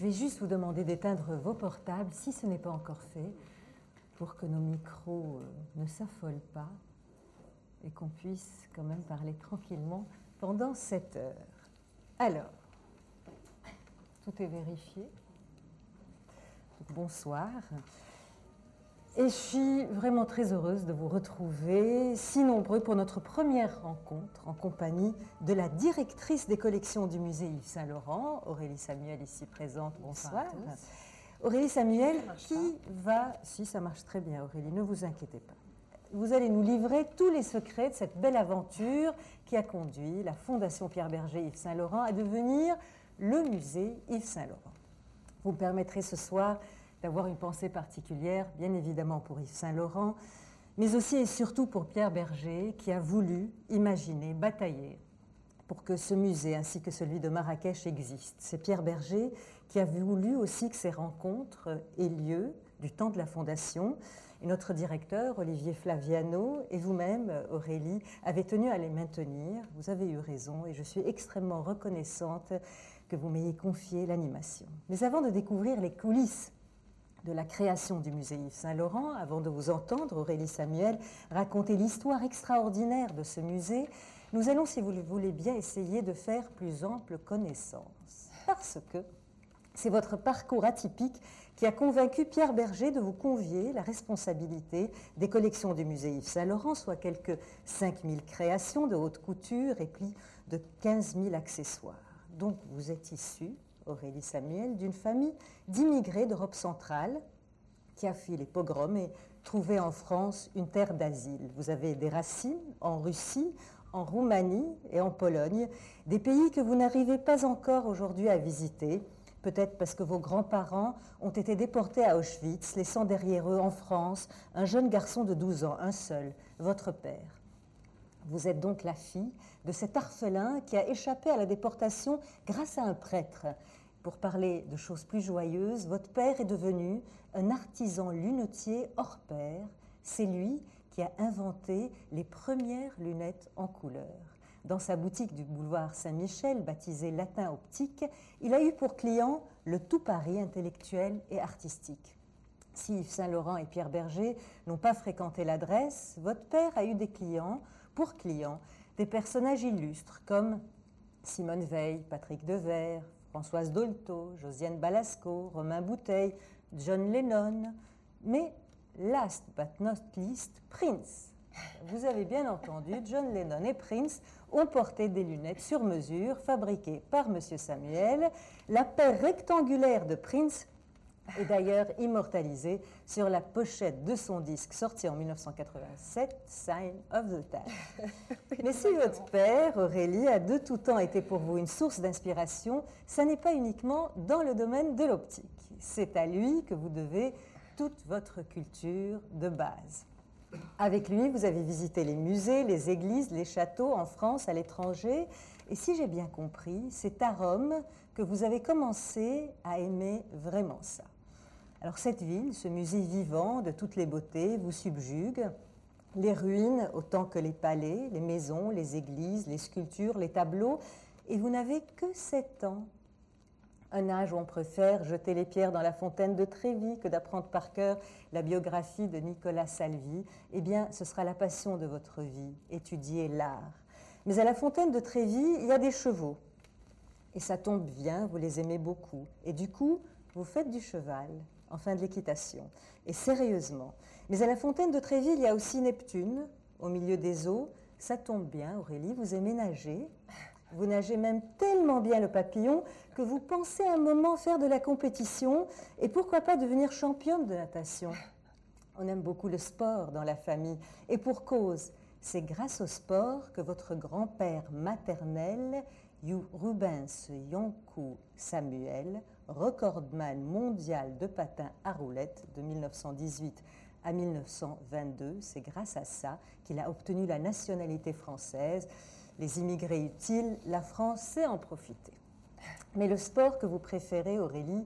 Je vais juste vous demander d'éteindre vos portables si ce n'est pas encore fait pour que nos micros euh, ne s'affolent pas et qu'on puisse quand même parler tranquillement pendant cette heure. Alors, tout est vérifié. Bonsoir. Et je suis vraiment très heureuse de vous retrouver, si nombreux, pour notre première rencontre en compagnie de la directrice des collections du musée Yves Saint-Laurent, Aurélie Samuel, ici présente. Bonsoir. Aurélie Samuel, qui va, si ça marche très bien Aurélie, ne vous inquiétez pas, vous allez nous livrer tous les secrets de cette belle aventure qui a conduit la Fondation Pierre Berger Yves Saint-Laurent à devenir le musée Yves Saint-Laurent. Vous me permettrez ce soir d'avoir une pensée particulière, bien évidemment pour Yves Saint-Laurent, mais aussi et surtout pour Pierre Berger, qui a voulu imaginer, batailler pour que ce musée ainsi que celui de Marrakech existent. C'est Pierre Berger qui a voulu aussi que ces rencontres aient lieu du temps de la Fondation. Et notre directeur, Olivier Flaviano, et vous-même, Aurélie, avez tenu à les maintenir. Vous avez eu raison et je suis extrêmement reconnaissante que vous m'ayez confié l'animation. Mais avant de découvrir les coulisses de la création du musée Yves Saint-Laurent, avant de vous entendre, Aurélie Samuel, raconter l'histoire extraordinaire de ce musée, nous allons, si vous le voulez bien, essayer de faire plus ample connaissance. Parce que c'est votre parcours atypique qui a convaincu Pierre Berger de vous convier la responsabilité des collections du musée Yves Saint-Laurent, soit quelques 5000 créations de haute couture et plus de 15 000 accessoires. Donc vous êtes issu, Aurélie Samuel, d'une famille d'immigrés d'Europe centrale qui a fui les pogroms et trouvé en France une terre d'asile. Vous avez des racines en Russie, en Roumanie et en Pologne, des pays que vous n'arrivez pas encore aujourd'hui à visiter, peut-être parce que vos grands-parents ont été déportés à Auschwitz, laissant derrière eux en France un jeune garçon de 12 ans, un seul, votre père. Vous êtes donc la fille de cet orphelin qui a échappé à la déportation grâce à un prêtre. Pour parler de choses plus joyeuses, votre père est devenu un artisan lunetier hors pair. C'est lui qui a inventé les premières lunettes en couleur. Dans sa boutique du boulevard Saint-Michel, baptisée Latin Optique, il a eu pour client le tout Paris intellectuel et artistique. Si Yves Saint-Laurent et Pierre Berger n'ont pas fréquenté l'adresse, votre père a eu des clients, pour clients, des personnages illustres comme Simone Veil, Patrick Devers, Françoise Dolto, Josiane Balasco, Romain Bouteille, John Lennon, mais last but not least, Prince. Vous avez bien entendu, John Lennon et Prince ont porté des lunettes sur mesure fabriquées par M. Samuel. La paire rectangulaire de Prince est d'ailleurs immortalisée sur la pochette de son disque sorti en 1987, Sign of the Time. Mais si votre père, Aurélie, a de tout temps été pour vous une source d'inspiration, ça n'est pas uniquement dans le domaine de l'optique. C'est à lui que vous devez toute votre culture de base. Avec lui, vous avez visité les musées, les églises, les châteaux en France, à l'étranger. Et si j'ai bien compris, c'est à Rome que vous avez commencé à aimer vraiment ça. Alors cette ville, ce musée vivant de toutes les beautés, vous subjugue. Les ruines autant que les palais, les maisons, les églises, les sculptures, les tableaux. Et vous n'avez que sept ans. Un âge où on préfère jeter les pierres dans la fontaine de Trévis que d'apprendre par cœur la biographie de Nicolas Salvi. Eh bien, ce sera la passion de votre vie, étudier l'art. Mais à la fontaine de Trévis, il y a des chevaux. Et ça tombe bien, vous les aimez beaucoup. Et du coup, vous faites du cheval enfin de l'équitation, et sérieusement. Mais à la fontaine de Tréville, il y a aussi Neptune, au milieu des eaux. Ça tombe bien, Aurélie, vous aimez nager. Vous nagez même tellement bien le papillon que vous pensez un moment faire de la compétition et pourquoi pas devenir championne de natation. On aime beaucoup le sport dans la famille et pour cause, c'est grâce au sport que votre grand-père maternel, Rubens Yonkou Samuel, recordman mondial de patins à roulettes de 1918 à 1922. C'est grâce à ça qu'il a obtenu la nationalité française. Les immigrés utiles, la France sait en profiter. Mais le sport que vous préférez, Aurélie,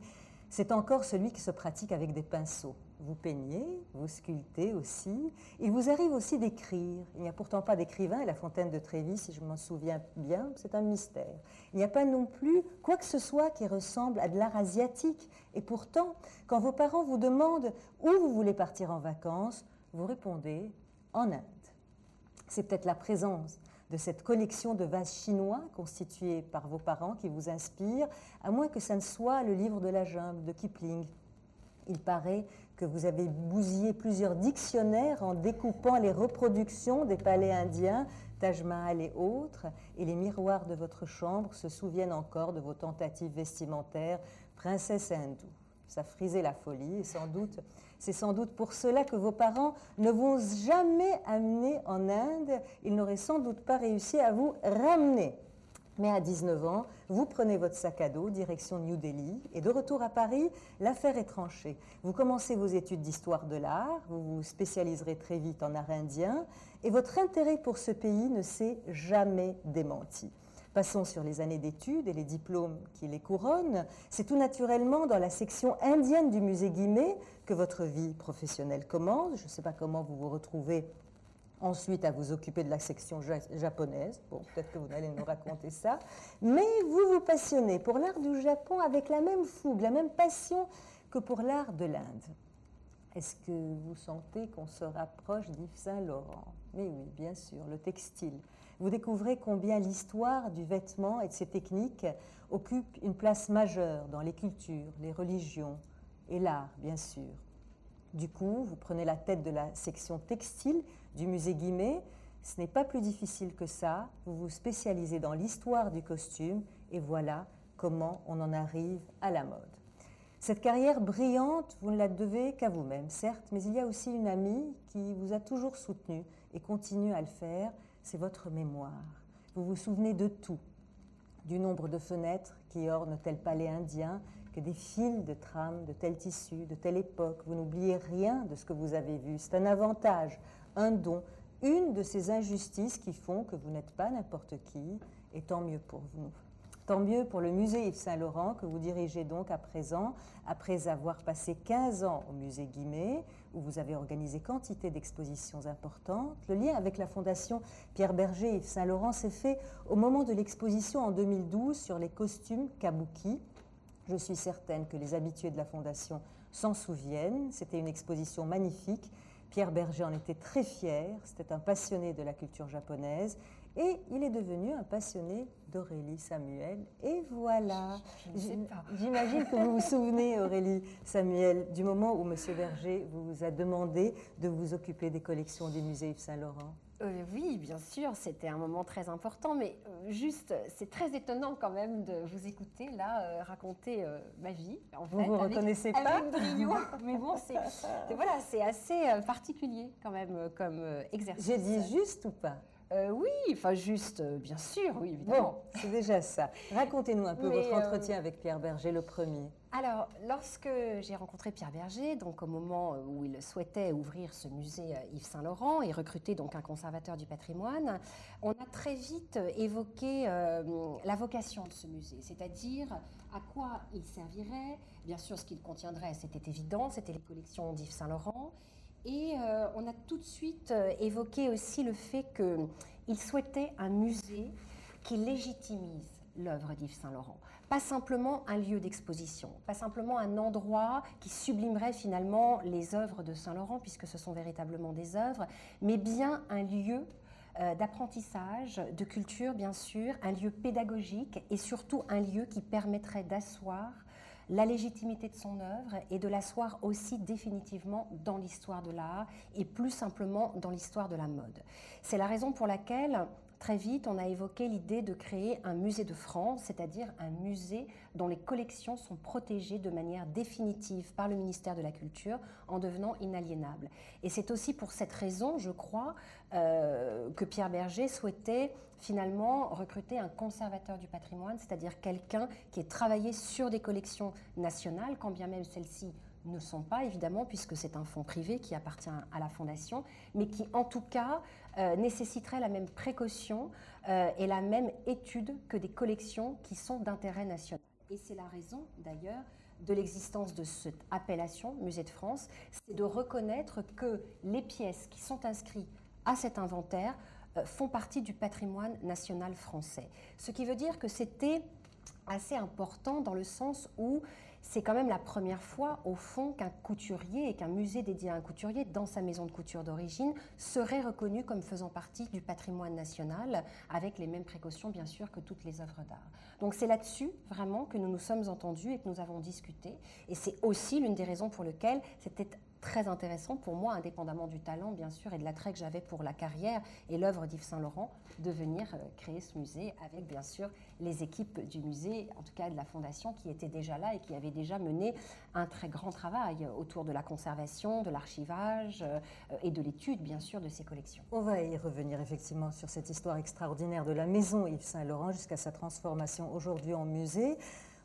c'est encore celui qui se pratique avec des pinceaux. Vous peignez, vous sculptez aussi. Il vous arrive aussi d'écrire. Il n'y a pourtant pas d'écrivain à la fontaine de Trévis, si je m'en souviens bien, c'est un mystère. Il n'y a pas non plus quoi que ce soit qui ressemble à de l'art asiatique. Et pourtant, quand vos parents vous demandent où vous voulez partir en vacances, vous répondez en Inde. C'est peut-être la présence de cette collection de vases chinois constitués par vos parents qui vous inspire, à moins que ça ne soit le livre de la jungle de Kipling. Il paraît que vous avez bousillé plusieurs dictionnaires en découpant les reproductions des palais indiens, Taj Mahal et autres, et les miroirs de votre chambre se souviennent encore de vos tentatives vestimentaires, princesse hindoue. Ça frisait la folie, et sans doute, c'est sans doute pour cela que vos parents ne vous ont jamais amené en Inde, ils n'auraient sans doute pas réussi à vous ramener. Mais à 19 ans, vous prenez votre sac à dos, direction New Delhi, et de retour à Paris, l'affaire est tranchée. Vous commencez vos études d'histoire de l'art, vous vous spécialiserez très vite en art indien, et votre intérêt pour ce pays ne s'est jamais démenti. Passons sur les années d'études et les diplômes qui les couronnent. C'est tout naturellement dans la section indienne du musée Guimet que votre vie professionnelle commence. Je ne sais pas comment vous vous retrouvez ensuite à vous occuper de la section japonaise. Bon, peut-être que vous allez nous raconter ça. Mais vous vous passionnez pour l'art du Japon avec la même fougue, la même passion que pour l'art de l'Inde. Est-ce que vous sentez qu'on se rapproche d'Yves Saint-Laurent Mais oui, bien sûr, le textile. Vous découvrez combien l'histoire du vêtement et de ses techniques occupe une place majeure dans les cultures, les religions et l'art, bien sûr. Du coup, vous prenez la tête de la section textile du musée Guimet. Ce n'est pas plus difficile que ça. Vous vous spécialisez dans l'histoire du costume et voilà comment on en arrive à la mode. Cette carrière brillante, vous ne la devez qu'à vous-même, certes, mais il y a aussi une amie qui vous a toujours soutenu et continue à le faire, c'est votre mémoire. Vous vous souvenez de tout, du nombre de fenêtres qui ornent tel palais indien, que des fils de trames de tel tissu, de telle époque. Vous n'oubliez rien de ce que vous avez vu. C'est un avantage un don, une de ces injustices qui font que vous n'êtes pas n'importe qui, et tant mieux pour vous. Tant mieux pour le musée Yves Saint-Laurent que vous dirigez donc à présent, après avoir passé 15 ans au musée Guimet, où vous avez organisé quantité d'expositions importantes. Le lien avec la fondation Pierre Berger Yves Saint-Laurent s'est fait au moment de l'exposition en 2012 sur les costumes kabuki. Je suis certaine que les habitués de la fondation s'en souviennent. C'était une exposition magnifique Pierre Berger en était très fier, c'était un passionné de la culture japonaise et il est devenu un passionné d'Aurélie Samuel. Et voilà, j'imagine que vous vous souvenez, Aurélie Samuel, du moment où M. Berger vous a demandé de vous occuper des collections du musée Yves Saint-Laurent. Euh, oui, bien sûr, c'était un moment très important, mais euh, juste, c'est très étonnant quand même de vous écouter là euh, raconter ma vie. En vous ne vous reconnaissez pas mais bon, c'est voilà, c'est assez particulier quand même comme exercice. J'ai dit juste ou pas? Oui, enfin juste, bien sûr, oui, évidemment. Bon, c'est déjà ça. Racontez-nous un peu votre entretien avec Pierre Berger, le premier. Alors, lorsque j'ai rencontré Pierre Berger, donc au moment où il souhaitait ouvrir ce musée euh, Yves Saint-Laurent et recruter donc un conservateur du patrimoine, on a très vite évoqué euh, la vocation de ce musée, c'est-à-dire à quoi il servirait. Bien sûr, ce qu'il contiendrait, c'était évident, c'était les collections d'Yves Saint-Laurent. Et euh, on a tout de suite évoqué aussi le fait qu'il souhaitait un musée qui légitimise l'œuvre d'Yves Saint-Laurent pas simplement un lieu d'exposition, pas simplement un endroit qui sublimerait finalement les œuvres de Saint-Laurent, puisque ce sont véritablement des œuvres, mais bien un lieu euh, d'apprentissage, de culture bien sûr, un lieu pédagogique et surtout un lieu qui permettrait d'asseoir la légitimité de son œuvre et de l'asseoir aussi définitivement dans l'histoire de l'art et plus simplement dans l'histoire de la mode. C'est la raison pour laquelle Très vite, on a évoqué l'idée de créer un musée de France, c'est-à-dire un musée dont les collections sont protégées de manière définitive par le ministère de la Culture en devenant inaliénables. Et c'est aussi pour cette raison, je crois, euh, que Pierre Berger souhaitait finalement recruter un conservateur du patrimoine, c'est-à-dire quelqu'un qui ait travaillé sur des collections nationales, quand bien même celles-ci ne sont pas, évidemment, puisque c'est un fonds privé qui appartient à la Fondation, mais qui, en tout cas, euh, nécessiterait la même précaution euh, et la même étude que des collections qui sont d'intérêt national. et c'est la raison d'ailleurs de l'existence de cette appellation Musée de France, c'est de reconnaître que les pièces qui sont inscrites à cet inventaire euh, font partie du patrimoine national français. Ce qui veut dire que c'était assez important dans le sens où c'est quand même la première fois, au fond, qu'un couturier et qu'un musée dédié à un couturier dans sa maison de couture d'origine serait reconnu comme faisant partie du patrimoine national, avec les mêmes précautions, bien sûr, que toutes les œuvres d'art. Donc c'est là-dessus, vraiment, que nous nous sommes entendus et que nous avons discuté. Et c'est aussi l'une des raisons pour lesquelles c'était très intéressant pour moi, indépendamment du talent, bien sûr, et de l'attrait que j'avais pour la carrière et l'œuvre d'Yves Saint-Laurent, de venir euh, créer ce musée avec, bien sûr, les équipes du musée, en tout cas de la Fondation, qui étaient déjà là et qui avaient déjà mené un très grand travail autour de la conservation, de l'archivage euh, et de l'étude, bien sûr, de ces collections. On va y revenir effectivement sur cette histoire extraordinaire de la maison Yves Saint-Laurent jusqu'à sa transformation aujourd'hui en musée.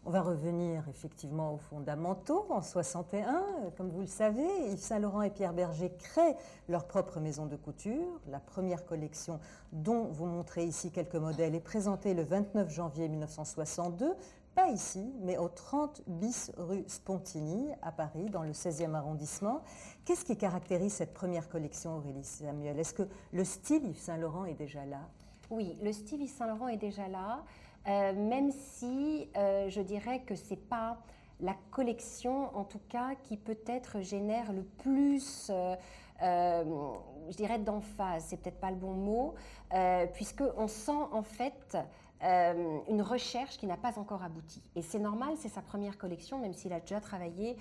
On va revenir effectivement aux fondamentaux. En 61, comme vous le savez, Yves Saint-Laurent et Pierre Berger créent leur propre maison de couture. La première collection, dont vous montrez ici quelques modèles, est présentée le 29 janvier 1962. Pas ici, mais au 30 bis rue Spontini, à Paris, dans le 16e arrondissement. Qu'est-ce qui caractérise cette première collection, Aurélie Samuel? Est-ce que le style Yves Saint-Laurent est déjà là? Oui, le style Yves Saint-Laurent est déjà là. Euh, même si euh, je dirais que ce n'est pas la collection, en tout cas, qui peut-être génère le plus, euh, je dirais, d'emphase, c'est peut-être pas le bon mot, puisqu'on sent en fait une recherche qui n'a pas encore abouti. Et c'est normal, c'est sa première collection, même s'il a déjà travaillé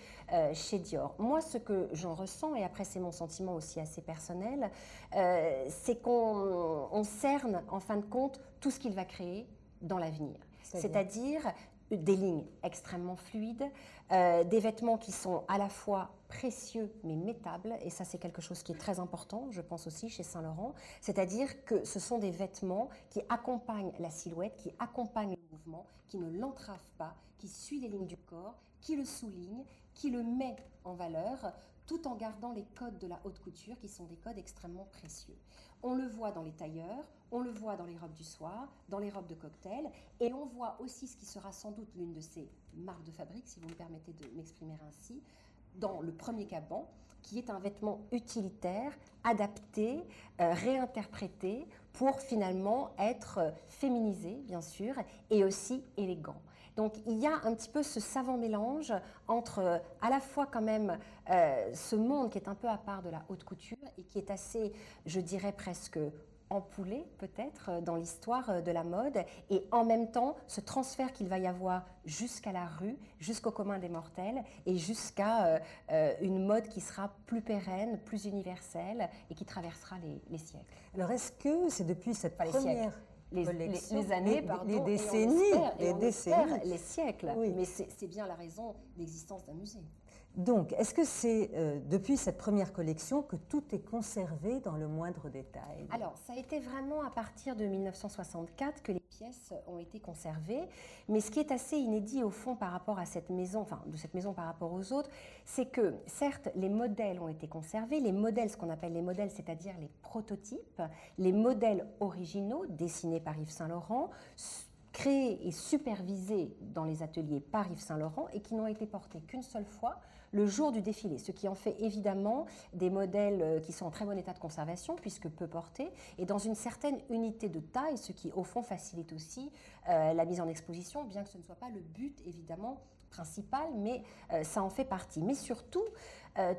chez Dior. Moi, ce que j'en ressens, et après c'est mon sentiment aussi assez personnel, c'est qu'on cerne en fin de compte tout ce qu'il va créer dans l'avenir. C'est-à-dire des lignes extrêmement fluides, euh, des vêtements qui sont à la fois précieux mais métables, et ça c'est quelque chose qui est très important, je pense aussi chez Saint-Laurent, c'est-à-dire que ce sont des vêtements qui accompagnent la silhouette, qui accompagnent le mouvement, qui ne l'entravent pas, qui suivent les lignes du corps, qui le soulignent, qui le met en valeur, tout en gardant les codes de la haute couture qui sont des codes extrêmement précieux. On le voit dans les tailleurs, on le voit dans les robes du soir, dans les robes de cocktail, et on voit aussi ce qui sera sans doute l'une de ces marques de fabrique, si vous me permettez de m'exprimer ainsi, dans le premier caban, qui est un vêtement utilitaire, adapté, euh, réinterprété pour finalement être féminisé, bien sûr, et aussi élégant. Donc il y a un petit peu ce savant mélange entre euh, à la fois quand même euh, ce monde qui est un peu à part de la haute couture et qui est assez, je dirais presque empoulé peut-être euh, dans l'histoire de la mode et en même temps ce transfert qu'il va y avoir jusqu'à la rue, jusqu'au commun des mortels et jusqu'à une mode qui sera plus pérenne, plus universelle et qui traversera les, siècles. Alors est-ce que c'est depuis cette première les, les, années, pardon, les décennies, les, décennies. les siècles. Mais c'est bien la raison d'existence d'un musée. Donc, est-ce que c'est euh, depuis cette première collection que tout est conservé dans le moindre détail? Alors, ça a été vraiment à partir de 1964 que les pièces ont été conservées. Mais ce qui est assez inédit au fond par rapport à cette maison, enfin de cette maison par rapport aux autres, c'est que certes, les modèles ont été conservés. Les modèles, ce qu'on appelle les modèles, c'est-à-dire les prototypes, les modèles originaux dessinés par Yves Saint-Laurent, créés et supervisés dans les ateliers par Yves Saint-Laurent et qui n'ont été portés qu'une seule fois le jour du défilé, ce qui en fait évidemment des modèles euh, qui sont en très bon état de conservation puisque peu portés et dans une certaine unité de taille, ce qui au fond facilite aussi euh, la mise en exposition, bien que ce ne soit pas le but évidemment principal, mais euh, ça en fait partie. Mais surtout,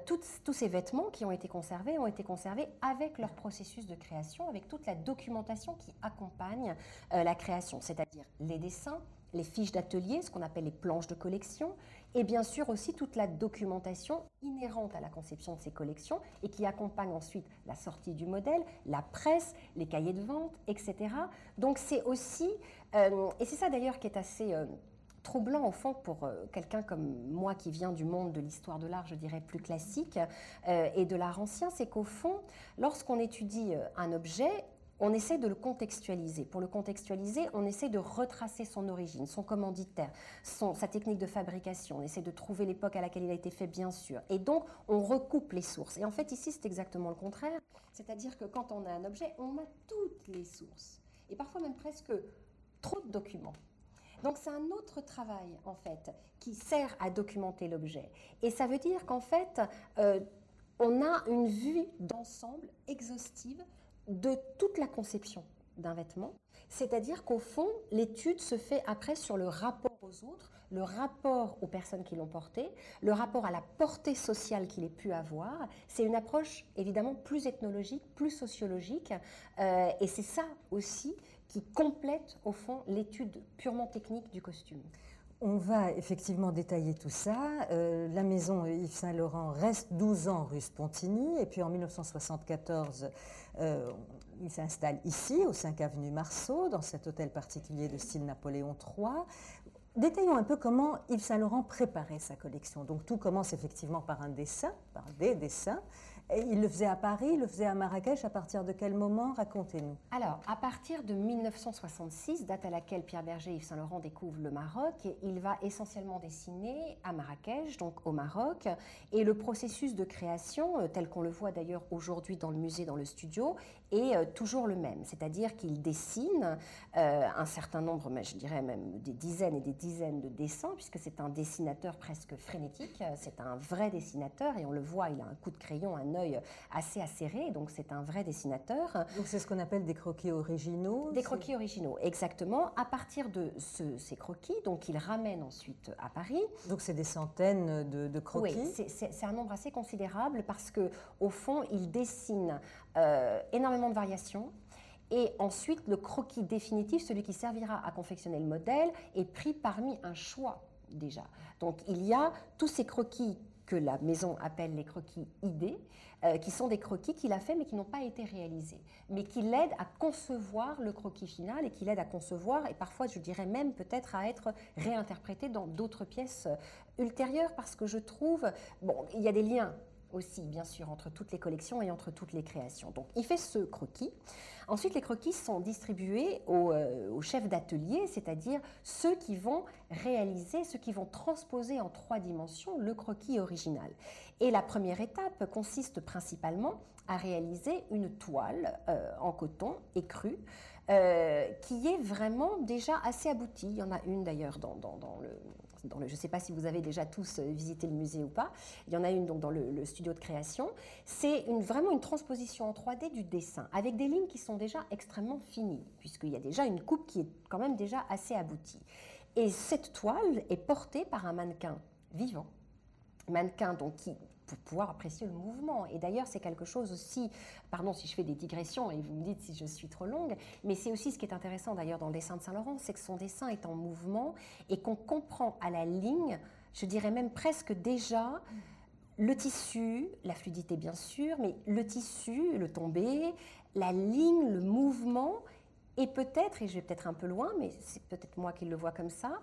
tous ces vêtements qui ont été conservés ont été conservés avec leur processus de création, avec toute la documentation qui accompagne la création, c'est-à-dire les dessins, les fiches d'atelier, ce qu'on appelle les planches de collection, et bien sûr aussi toute la documentation inhérente à la conception de ces collections et qui accompagne ensuite la sortie du modèle, la presse, les cahiers de vente, etc. Donc c'est aussi, euh, et c'est ça d'ailleurs qui est assez... Euh, troublant au fond pour euh, quelqu'un comme moi qui vient du monde de l'histoire de l'art, je dirais plus classique, et de l'art ancien, c'est qu'au fond, lorsqu'on étudie un objet, on essaie de le contextualiser. Pour le contextualiser, on essaie de retracer son origine, son commanditaire, sa technique de fabrication. On essaie de trouver l'époque à laquelle il a été fait, bien sûr. Et donc, on recoupe les sources. Et en fait, ici, c'est exactement le contraire. C'est-à-dire que quand on a un objet, on a toutes les sources. Et parfois même presque trop de documents. Donc c'est un autre travail en fait qui sert à documenter l'objet. Et ça veut dire qu'en fait, euh, on a une vue d'ensemble exhaustive de toute la conception d'un vêtement. C'est-à-dire qu'au fond, l'étude se fait après sur le rapport aux autres, le rapport aux personnes qui l'ont porté, le rapport à la portée sociale qu'il ait pu avoir. C'est une approche évidemment plus ethnologique, plus sociologique, euh, et c'est ça aussi qui complète au fond l'étude purement technique du costume. On va effectivement détailler tout ça. Euh, la maison Yves Saint-Laurent reste 12 ans rue Spontini et puis en 1974, euh, il s'installe ici, au 5 avenue Marceau, dans cet hôtel particulier de style Napoléon III. Détaillons un peu comment Yves Saint-Laurent préparait sa collection. Donc tout commence effectivement par un dessin, par des dessins il le faisait à Paris, il le faisait à Marrakech. À partir de quel moment Racontez-nous. Alors, à partir de 1966, date à laquelle Pierre Berger et Yves Saint-Laurent découvrent le Maroc, il va essentiellement dessiner à Marrakech, donc au Maroc. Et le processus de création, euh, tel qu'on le voit d'ailleurs aujourd'hui dans le musée, dans le studio, est euh, toujours le même. C'est-à-dire qu'il dessine euh, un certain nombre, mais je dirais même des dizaines et des dizaines de dessins, puisque c'est un dessinateur presque frénétique. C'est un vrai dessinateur et on le voit, il a un coup de crayon, un assez acéré, donc c'est un vrai dessinateur. Donc c'est ce qu'on appelle des croquis originaux Des croquis originaux, exactement. À partir de ces croquis, donc il ramène ensuite à Paris. Donc c'est des centaines de, croquis Oui, c'est un nombre assez considérable parce que au fond, il dessine euh, énormément de variations. Et ensuite, le croquis définitif, celui qui servira à confectionner le modèle, est pris parmi un choix déjà. Donc il y a tous ces croquis que la maison appelle les croquis idées, euh, qui sont des croquis qu'il a fait mais qui n'ont pas été réalisés, mais qui l'aident à concevoir le croquis final et qui l'aident à concevoir et parfois je dirais même peut-être à être réinterprété dans d'autres pièces ultérieures parce que je trouve, bon, il y a des liens aussi, bien sûr, entre toutes les collections et entre toutes les créations. Donc, il fait ce croquis. Ensuite, les croquis sont distribués aux, euh, chefs d'atelier, c'est-à-dire ceux qui vont réaliser, ceux qui vont transposer en trois dimensions le croquis original. Et la première étape consiste principalement à réaliser une toile euh, en coton écru euh, qui est vraiment déjà assez aboutie. Il y en a une d'ailleurs dans, le, je ne sais pas si vous avez déjà tous euh, visité le musée ou pas, il y en a une donc dans le, studio de création. C'est vraiment une transposition en 3D du dessin, avec des lignes qui sont déjà extrêmement finies, puisqu'il y a déjà une coupe qui est quand même déjà assez aboutie. Et cette toile est portée par un mannequin vivant, mannequin donc qui pour pouvoir apprécier le mouvement. Et d'ailleurs, c'est quelque chose aussi, pardon si je fais des digressions et vous me dites si je suis trop longue, mais c'est aussi ce qui est intéressant d'ailleurs dans le dessin de Saint-Laurent, c'est que son dessin est en mouvement et qu'on comprend à la ligne, je dirais même presque déjà, le tissu, la fluidité bien sûr, mais le tissu, le tombé, la ligne, le mouvement, et peut-être, et je vais peut-être un peu loin, mais c'est peut-être moi qui le vois comme ça,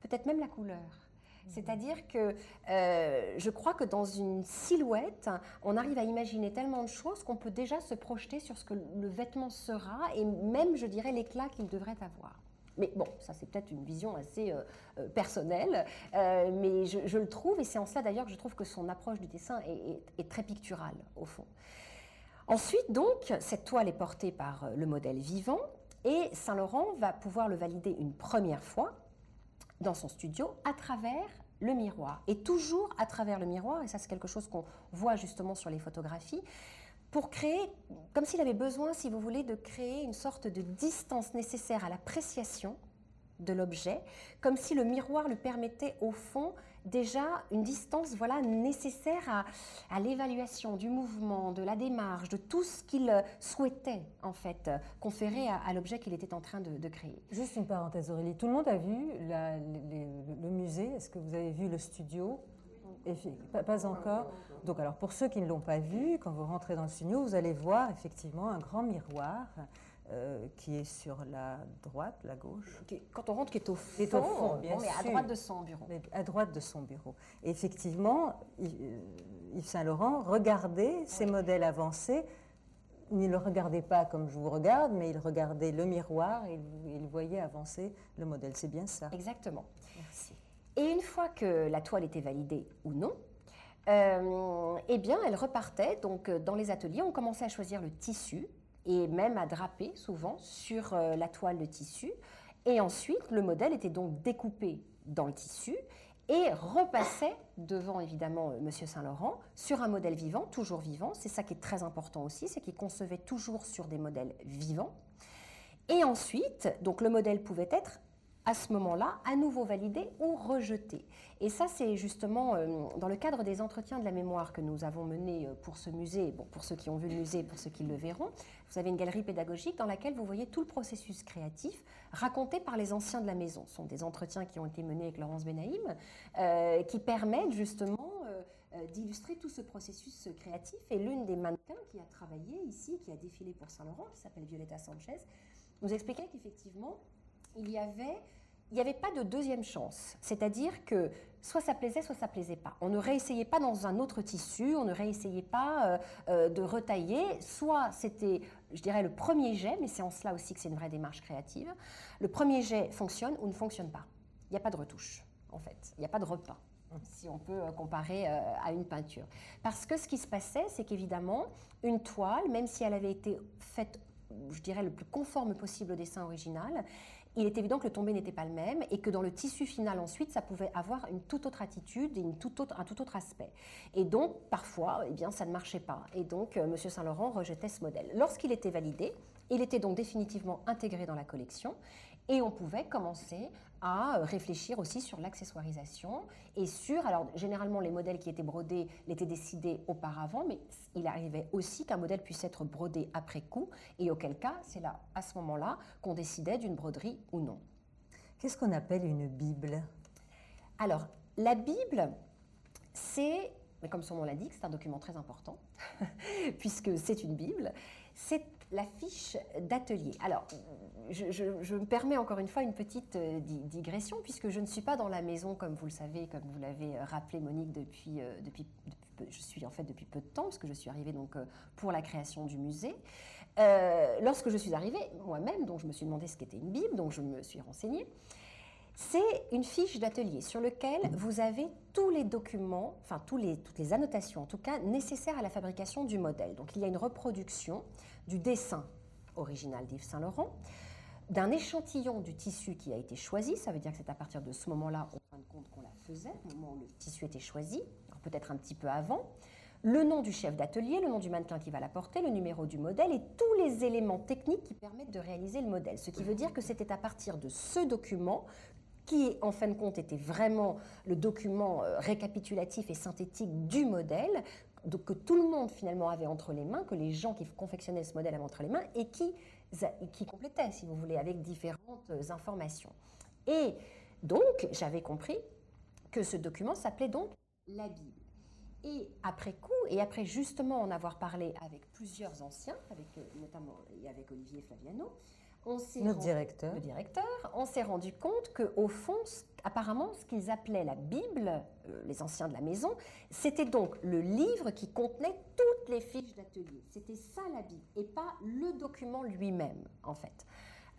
peut-être même la couleur. C'est-à-dire que euh, je crois que dans une silhouette, on arrive à imaginer tellement de choses qu'on peut déjà se projeter sur ce que le vêtement sera et même, je dirais, l'éclat qu'il devrait avoir. Mais bon, ça c'est peut-être une vision assez euh, euh, personnelle, mais je, le trouve, et c'est en cela d'ailleurs que je trouve que son approche du dessin est, très picturale, au fond. Ensuite, donc, cette toile est portée par le modèle vivant, et Saint-Laurent va pouvoir le valider une première fois dans son studio à travers le miroir. Et toujours à travers le miroir, et ça c'est quelque chose qu'on voit justement sur les photographies, pour créer, comme s'il avait besoin, si vous voulez, de créer une sorte de distance nécessaire à l'appréciation de l'objet, comme si le miroir lui permettait au fond déjà une distance voilà, nécessaire à, l'évaluation du mouvement, de la démarche, de tout ce qu'il souhaitait en fait conférer à, l'objet qu'il était en train de, créer. Juste une parenthèse Aurélie, tout le monde a vu le musée, est-ce que vous avez vu le studio? Pas, pas, encore. Donc alors pour ceux qui ne l'ont pas vu, quand vous rentrez dans le studio, vous allez voir effectivement un grand miroir euh, qui est sur la droite, la gauche. Quand on rentre, qui est au fond, est au fond bien à droite de son bureau. à droite de son bureau. Et effectivement, euh, Yves Saint-Laurent regardait ces modèles avancés. Il ne le regardait pas comme je vous regarde, mais il regardait le miroir et il voyait avancer le modèle. C'est bien ça. Exactement. Merci. Et une fois que la toile était validée ou non, euh, eh bien, elle repartait. Donc, dans les ateliers, on commençait à choisir le tissu et même à draper souvent sur euh, la toile de tissu. Et ensuite, le modèle était donc découpé dans le tissu et repassait devant évidemment euh, Monsieur Saint-Laurent sur un modèle vivant, toujours vivant. C'est ça qui est très important aussi, c'est qu'il concevait toujours sur des modèles vivants. Et ensuite, donc le modèle pouvait être à ce moment-là, à nouveau validé ou rejeté. Et ça, c'est justement euh, dans le cadre des entretiens de la mémoire que nous avons menés euh, pour ce musée, bon, pour ceux qui ont vu le musée, pour ceux qui le verront, vous avez une galerie pédagogique dans laquelle vous voyez tout le processus créatif raconté par les anciens de la maison. Ce sont des entretiens qui ont été menés avec Laurence Benaïm, euh, qui permettent justement d'illustrer tout ce processus créatif. Et l'une des mannequins qui a travaillé ici, qui a défilé pour Saint-Laurent, qui s'appelle Violetta Sanchez, nous expliquait qu'effectivement, il y avait il n'y avait pas de deuxième chance. C'est-à-dire que soit ça plaisait, soit ça plaisait pas. On ne réessayait pas dans un autre tissu, on ne réessayait pas euh, euh, de retailler. Soit c'était, je dirais, le premier jet, mais c'est en cela aussi que c'est une vraie démarche créative. Le premier jet fonctionne ou ne fonctionne pas. Il n'y a pas de retouche, en fait. Il n'y a pas de repas si on peut euh, comparer à une peinture. Parce que ce qui se passait, c'est qu'évidemment, une toile, même si elle avait été faite, je dirais, le plus conforme possible au dessin original, il est évident que le tombé n'était pas le même et que dans le tissu final ensuite, ça pouvait avoir une toute autre attitude et un tout autre aspect. Et donc, parfois, eh ça ne marchait pas. Et donc, euh, M. Saint-Laurent rejetait ce modèle. Lorsqu'il était validé, il était donc définitivement intégré dans la collection et on pouvait commencer à réfléchir aussi sur l'accessoirisation et sur, alors généralement les modèles qui étaient brodés l'étaient décidés auparavant, mais il arrivait aussi qu'un modèle puisse être brodé après coup, et auquel cas, c'est là, à ce moment-là, qu'on décidait d'une broderie ou non. Qu'est-ce qu'on appelle une Bible? Alors, la Bible, c'est, comme son nom l'indique, c'est un document très important, puisque c'est une Bible. C'est la fiche d'atelier. Alors, je, me permets encore une fois une petite euh, digression, puisque je ne suis pas dans la maison, comme vous le savez, comme vous l'avez euh, rappelé, Monique, depuis, euh, depuis, je suis en fait depuis peu de temps, parce que je suis arrivée donc pour la création du musée. lorsque je suis arrivée, moi-même, donc je me suis demandé ce qu'était une Bible, donc je me suis renseignée. C'est une fiche d'atelier sur laquelle vous avez tous les documents, enfin toutes les annotations en tout cas, nécessaires à la fabrication du modèle. Donc il y a une reproduction du dessin original d'Yves Saint-Laurent, d'un échantillon du tissu qui a été choisi, ça veut dire que c'est à partir de ce moment-là, en fin de compte, qu'on la faisait, au moment où le tissu était choisi, peut-être un petit peu avant, le nom du chef d'atelier, le nom du mannequin qui va la porter, le numéro du modèle et tous les éléments techniques qui permettent de réaliser le modèle. Ce qui veut dire que c'était à partir de ce document qui en fin de compte était vraiment le document euh, récapitulatif et synthétique du modèle, que tout le monde finalement avait entre les mains, que les gens qui confectionnaient ce modèle avaient entre les mains et qui, qui complétaient, si vous voulez, avec différentes informations. Et donc, j'avais compris que ce document s'appelait donc la Bible. Et après coup, et après justement en avoir parlé avec plusieurs anciens, avec, euh, notamment avec Olivier Flaviano, on notre directeur. Le directeur, on s'est rendu compte que au fond, apparemment, ce qu'ils appelaient la Bible, euh, les anciens de la maison, c'était donc le livre qui contenait toutes les fiches d'atelier. C'était ça la Bible, et pas le document lui-même, en fait.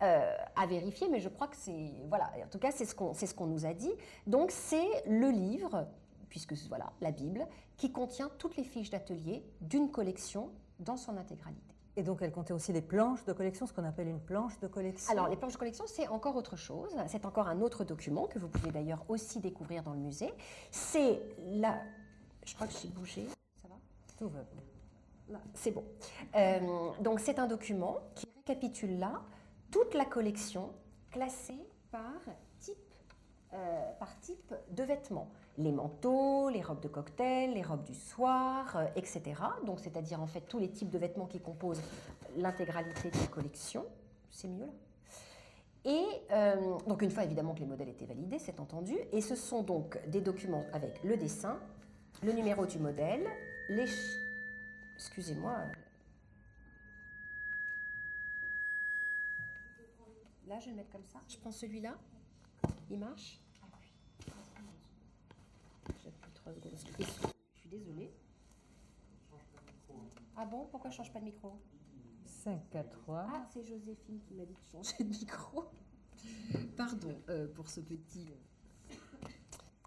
Euh, à vérifier, mais je crois que c'est voilà. En tout cas, c'est ce qu'on c'est ce qu'on nous a dit. Donc c'est le livre, puisque voilà la Bible, qui contient toutes les fiches d'atelier d'une collection dans son intégralité. Et donc, elle comptait aussi les planches de collection, ce qu'on appelle une planche de collection. Alors, les planches de collection, c'est encore autre chose. C'est encore un autre document que vous pouvez d'ailleurs aussi découvrir dans le musée. C'est la. Je crois que j'ai bougé. Ça va? Tout va bien. C'est bon. Euh, donc, c'est un document qui récapitule là toute la collection classée par type, euh, par type de vêtements les manteaux, les robes de cocktail, les robes du soir, euh, etc. Donc, c'est-à-dire en fait tous les types de vêtements qui composent l'intégralité de la collection. C'est mieux là. Et euh, donc une fois évidemment que les modèles étaient validés, c'est entendu, et ce sont donc des documents avec le dessin, le numéro du modèle, les... Excusez-moi. Là, je vais le mettre comme ça. Je prends celui-là. Il marche? Je suis désolée. Ah bon Pourquoi je change pas de micro? 5 à 3. Ah, c'est Joséphine qui m'a dit de changer de micro. Pardon euh, pour ce petit.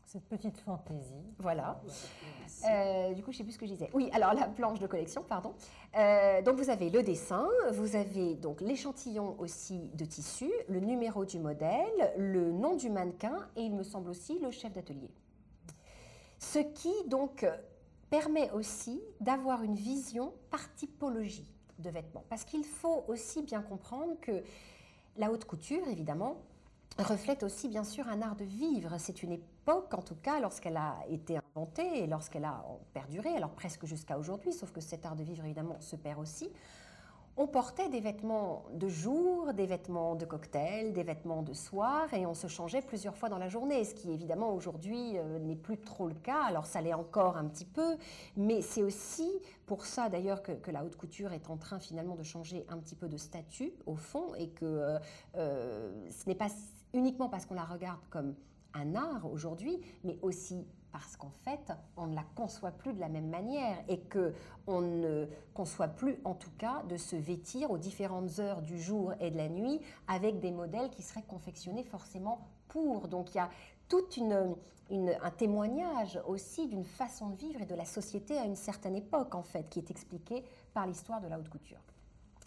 cette petite fantaisie. Voilà. Euh, du coup, je ne sais plus ce que je disais. Oui, alors la planche de collection, pardon. Euh, donc vous avez le dessin, vous avez donc l'échantillon aussi de tissu, le numéro du modèle, le nom du mannequin et il me semble aussi le chef d'atelier. Ce qui permet aussi d'avoir une vision par typologie de vêtements. Parce qu'il faut aussi bien comprendre que la haute couture, évidemment, reflète aussi bien sûr un art de vivre. C'est une époque, en tout cas, lorsqu'elle a été inventée et lorsqu'elle a perduré, alors presque jusqu'à aujourd'hui, sauf que cet art de vivre, évidemment, se perd aussi. On portait des vêtements de jour, des vêtements de cocktail, des vêtements de soir, et on se changeait plusieurs fois dans la journée, ce qui évidemment aujourd'hui euh, n'est plus trop le cas. Alors ça l'est encore un petit peu, mais c'est aussi pour ça d'ailleurs que, la haute couture est en train finalement de changer un petit peu de statut au fond, et que euh, euh, ce n'est pas uniquement parce qu'on la regarde comme un art aujourd'hui, mais aussi parce qu'en fait, on ne la conçoit plus de la même manière et que on ne conçoit plus, en tout cas, de se vêtir aux différentes heures du jour et de la nuit avec des modèles qui seraient confectionnés forcément pour. Donc il y a tout un témoignage aussi d'une façon de vivre et de la société à une certaine époque, en fait, qui est expliquée par l'histoire de la haute couture.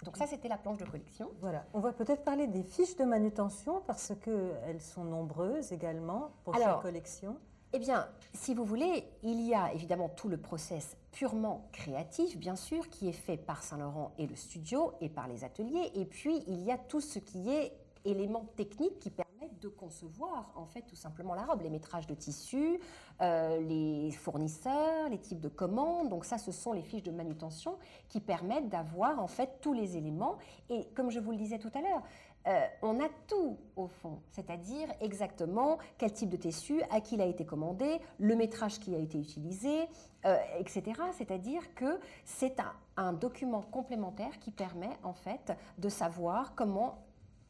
Donc ça, c'était la planche de collection. Voilà. On va peut-être parler des fiches de manutention parce qu'elles sont nombreuses également pour cette collection. Eh bien, si vous voulez, il y a évidemment tout le process purement créatif, bien sûr, qui est fait par Saint-Laurent et le studio et par les ateliers. Et puis, il y a tout ce qui est éléments techniques qui permettent de concevoir en fait tout simplement la robe, les métrages de tissu, euh, les fournisseurs, les types de commandes. Donc ça, ce sont les fiches de manutention qui permettent d'avoir en fait tous les éléments. Et comme je vous le disais tout à l'heure, euh, on a tout au fond, c'est-à-dire exactement quel type de tissu, à qui il a été commandé, le métrage qui a été utilisé, euh, etc. C'est-à-dire que c'est un, document complémentaire qui permet en fait de savoir comment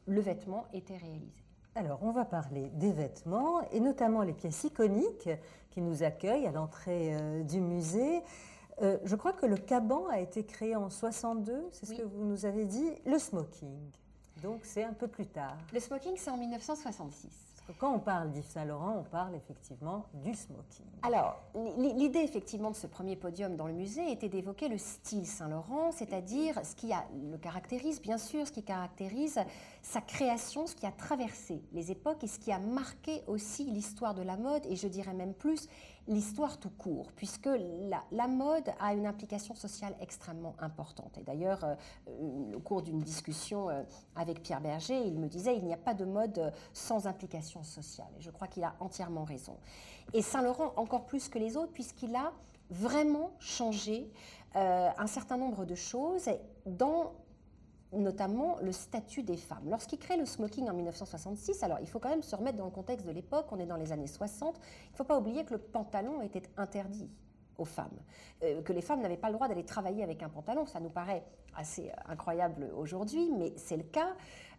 le vêtement était réalisé. Alors, on va parler des vêtements et notamment les pièces iconiques qui nous accueillent à l'entrée euh, du musée. je crois que le caban a été créé en 62, c'est ce que vous nous avez dit, le smoking. Donc c'est un peu plus tard. Le smoking, c'est en 1966. quand on parle d'Yves Saint-Laurent, on parle effectivement du smoking. Alors, l'idée effectivement de ce premier podium dans le musée était d'évoquer le style Saint-Laurent, c'est-à-dire ce qui a, le caractérise, bien sûr, ce qui caractérise sa création, ce qui a traversé les époques et ce qui a marqué aussi l'histoire de la mode, et je dirais même plus, l'histoire tout court, puisque la, mode a une implication sociale extrêmement importante. Et d'ailleurs, euh, au cours d'une discussion euh, avec Pierre Berger, il me disait il n'y a pas de mode sans implication sociale. Et je crois qu'il a entièrement raison. Et Saint-Laurent encore plus que les autres, puisqu'il a vraiment changé euh, un certain nombre de choses dans notamment le statut des femmes. Lorsqu'il crée le smoking en 1966, alors il faut quand même se remettre dans le contexte de l'époque, on est dans les années 60, il ne faut pas oublier que le pantalon était interdit aux femmes, euh, que les femmes n'avaient pas le droit d'aller travailler avec un pantalon. Ça nous paraît assez incroyable aujourd'hui, mais c'est le cas.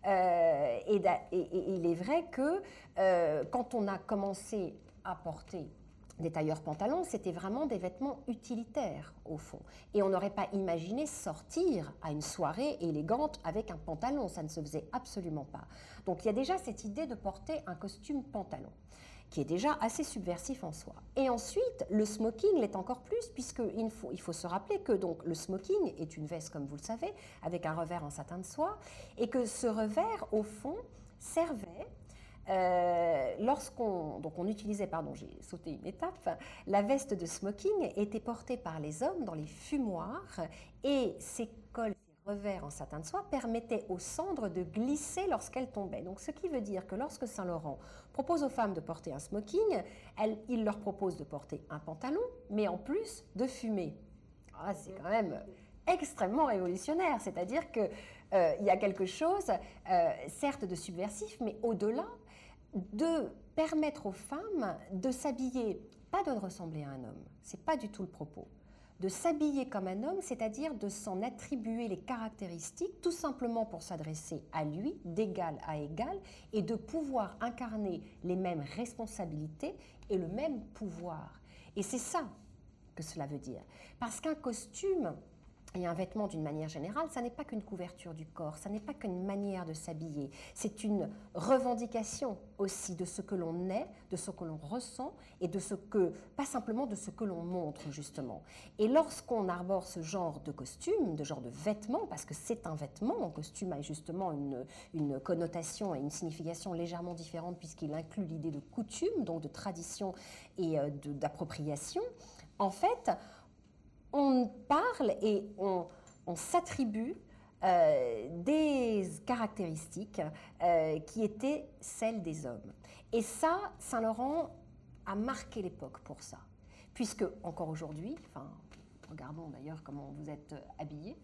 Euh, et, il est vrai que euh, quand on a commencé à porter des tailleurs pantalons, c'était vraiment des vêtements utilitaires au fond. Et on n'aurait pas imaginé sortir à une soirée élégante avec un pantalon, ça ne se faisait absolument pas. Donc il y a déjà cette idée de porter un costume pantalon qui est déjà assez subversif en soi. Et ensuite, le smoking l'est encore plus, puisqu'il faut, il faut se rappeler que donc, le smoking est une veste, comme vous le savez, avec un revers en satin de soie, et que ce revers, au fond, servait euh, lorsqu'on donc on utilisait, pardon, j'ai sauté une étape, la veste de smoking était portée par les hommes dans les fumoirs et ces cols revers en satin de soie permettaient aux cendres de glisser lorsqu'elles tombaient. Donc, ce qui veut dire que lorsque Saint Laurent propose aux femmes de porter un smoking, il leur propose de porter un pantalon, mais en plus de fumer. Ah, c'est quand même extrêmement révolutionnaire, c'est-à-dire qu'il euh, y a quelque chose, euh, certes de subversif, mais au-delà, de permettre aux femmes de s'habiller, pas de ressembler à un homme, c'est pas du tout le propos, de s'habiller comme un homme, c'est-à-dire de s'en attribuer les caractéristiques tout simplement pour s'adresser à lui d'égal à égal et de pouvoir incarner les mêmes responsabilités et le même pouvoir. Et c'est ça que cela veut dire. Parce qu'un costume, et un vêtement d'une manière générale, ça n'est pas qu'une couverture du corps, ça n'est pas qu'une manière de s'habiller, c'est une revendication aussi de ce que l'on est, de ce que l'on ressent et de ce que, pas simplement de ce que l'on montre justement. Et lorsqu'on arbore ce genre de costume, de genre de vêtement, parce que c'est un vêtement, un costume a justement une, une connotation et une signification légèrement différente puisqu'il inclut l'idée de coutume, donc de tradition et euh, d'appropriation, en fait, on parle et on, s'attribue euh, des caractéristiques euh, qui étaient celles des hommes. Et ça, Saint-Laurent a marqué l'époque pour ça. Puisque, encore aujourd'hui, enfin, regardons d'ailleurs comment vous êtes euh, habillés,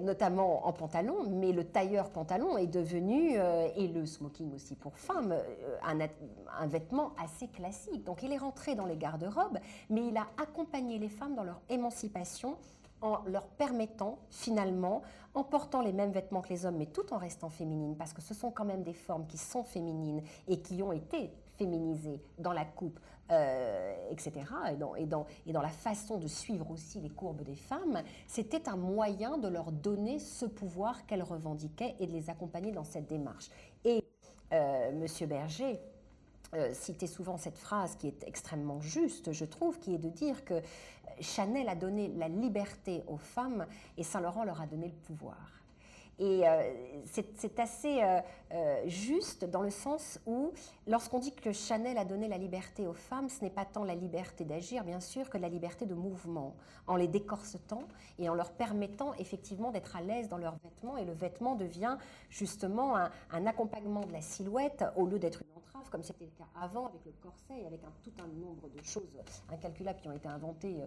notamment en pantalon, mais le tailleur pantalon est devenu, et le smoking aussi pour femmes, un, un, vêtement assez classique. Donc il est rentré dans les garde-robes, mais il a accompagné les femmes dans leur émancipation en leur permettant finalement, en portant les mêmes vêtements que les hommes, mais tout en restant féminines, parce que ce sont quand même des formes qui sont féminines et qui ont été féminisées dans la coupe, euh, etc., et dans, la façon de suivre aussi les courbes des femmes, c'était un moyen de leur donner ce pouvoir qu'elles revendiquaient et de les accompagner dans cette démarche. Et euh, Monsieur Berger, euh, citait souvent cette phrase qui est extrêmement juste, je trouve, qui est de dire que Chanel a donné la liberté aux femmes et Saint-Laurent leur a donné le pouvoir. Et euh, c'est assez euh, euh, juste dans le sens où, lorsqu'on dit que Chanel a donné la liberté aux femmes, ce n'est pas tant la liberté d'agir, bien sûr, que la liberté de mouvement, en les décorsetant et en leur permettant effectivement d'être à l'aise dans leurs vêtements. Et le vêtement devient justement un, un accompagnement de la silhouette au lieu d'être une comme c'était le cas avant avec le corset et avec un, tout un nombre de choses incalculables qui ont été inventées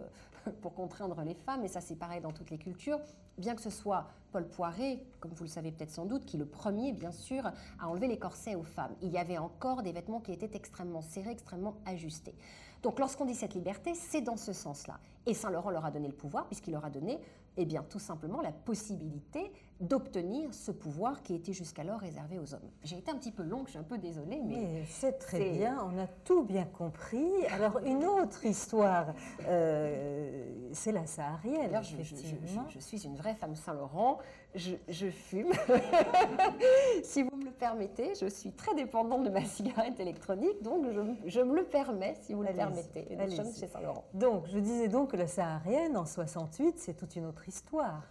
pour contraindre les femmes. Et ça, c'est pareil dans toutes les cultures. Bien que ce soit Paul Poiret, comme vous le savez peut-être sans doute, qui le premier, bien sûr, à enlever les corsets aux femmes. Il y avait encore des vêtements qui étaient extrêmement serrés, extrêmement ajustés. Donc lorsqu'on dit cette liberté, c'est dans ce sens-là. Et Saint-Laurent leur a donné le pouvoir, puisqu'il leur a donné eh bien, tout simplement la possibilité d'obtenir ce pouvoir qui était jusqu'alors réservé aux hommes. J'ai été un petit peu longue, je suis un peu désolée, mais... c'est très bien, on a tout bien compris. Alors, une autre histoire, euh, c'est la saharienne, je, je, suis une vraie femme Saint-Laurent, je, fume. si vous me le permettez, je suis très dépendante de ma cigarette électronique, donc je, me le permets, si vous le permettez. nous sommes chez Saint-Laurent. Donc, je disais donc que la saharienne, en 68, c'est toute une autre histoire.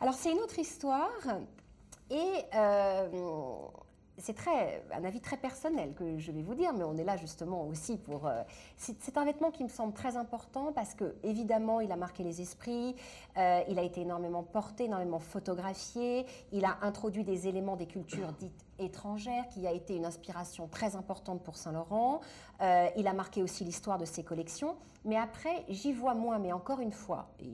Alors, c'est une autre histoire, et... Euh, c'est très, un avis très personnel que je vais vous dire, mais on est là justement aussi pour. Euh, c'est un vêtement qui me semble très important parce que évidemment, il a marqué les esprits, euh, il a été énormément porté, énormément photographié, il a introduit des éléments des cultures dites étrangères, qui a été une inspiration très importante pour Saint Laurent. Euh, il a marqué aussi l'histoire de ses collections, mais après, j'y vois moins. Mais encore une fois, et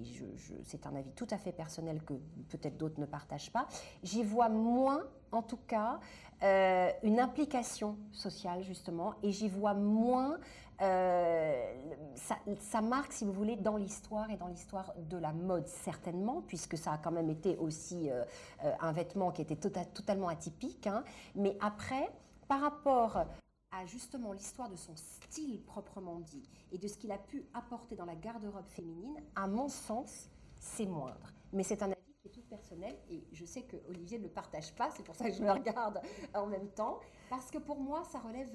c'est un avis tout à fait personnel que peut-être d'autres ne partagent pas, j'y vois moins, en tout cas, euh, une implication sociale, justement, et j'y vois moins. Euh, ça, marque, si vous voulez, dans l'histoire et dans l'histoire de la mode, certainement, puisque ça a quand même été aussi euh, un vêtement qui était tota-, totalement atypique. Hein. Mais après, par rapport à justement l'histoire de son style proprement dit et de ce qu'il a pu apporter dans la garde-robe féminine, à mon sens, c'est moindre. Mais c'est un et je sais que Olivier ne le partage pas, c'est pour ça que je le regarde en même temps, parce que pour moi ça relève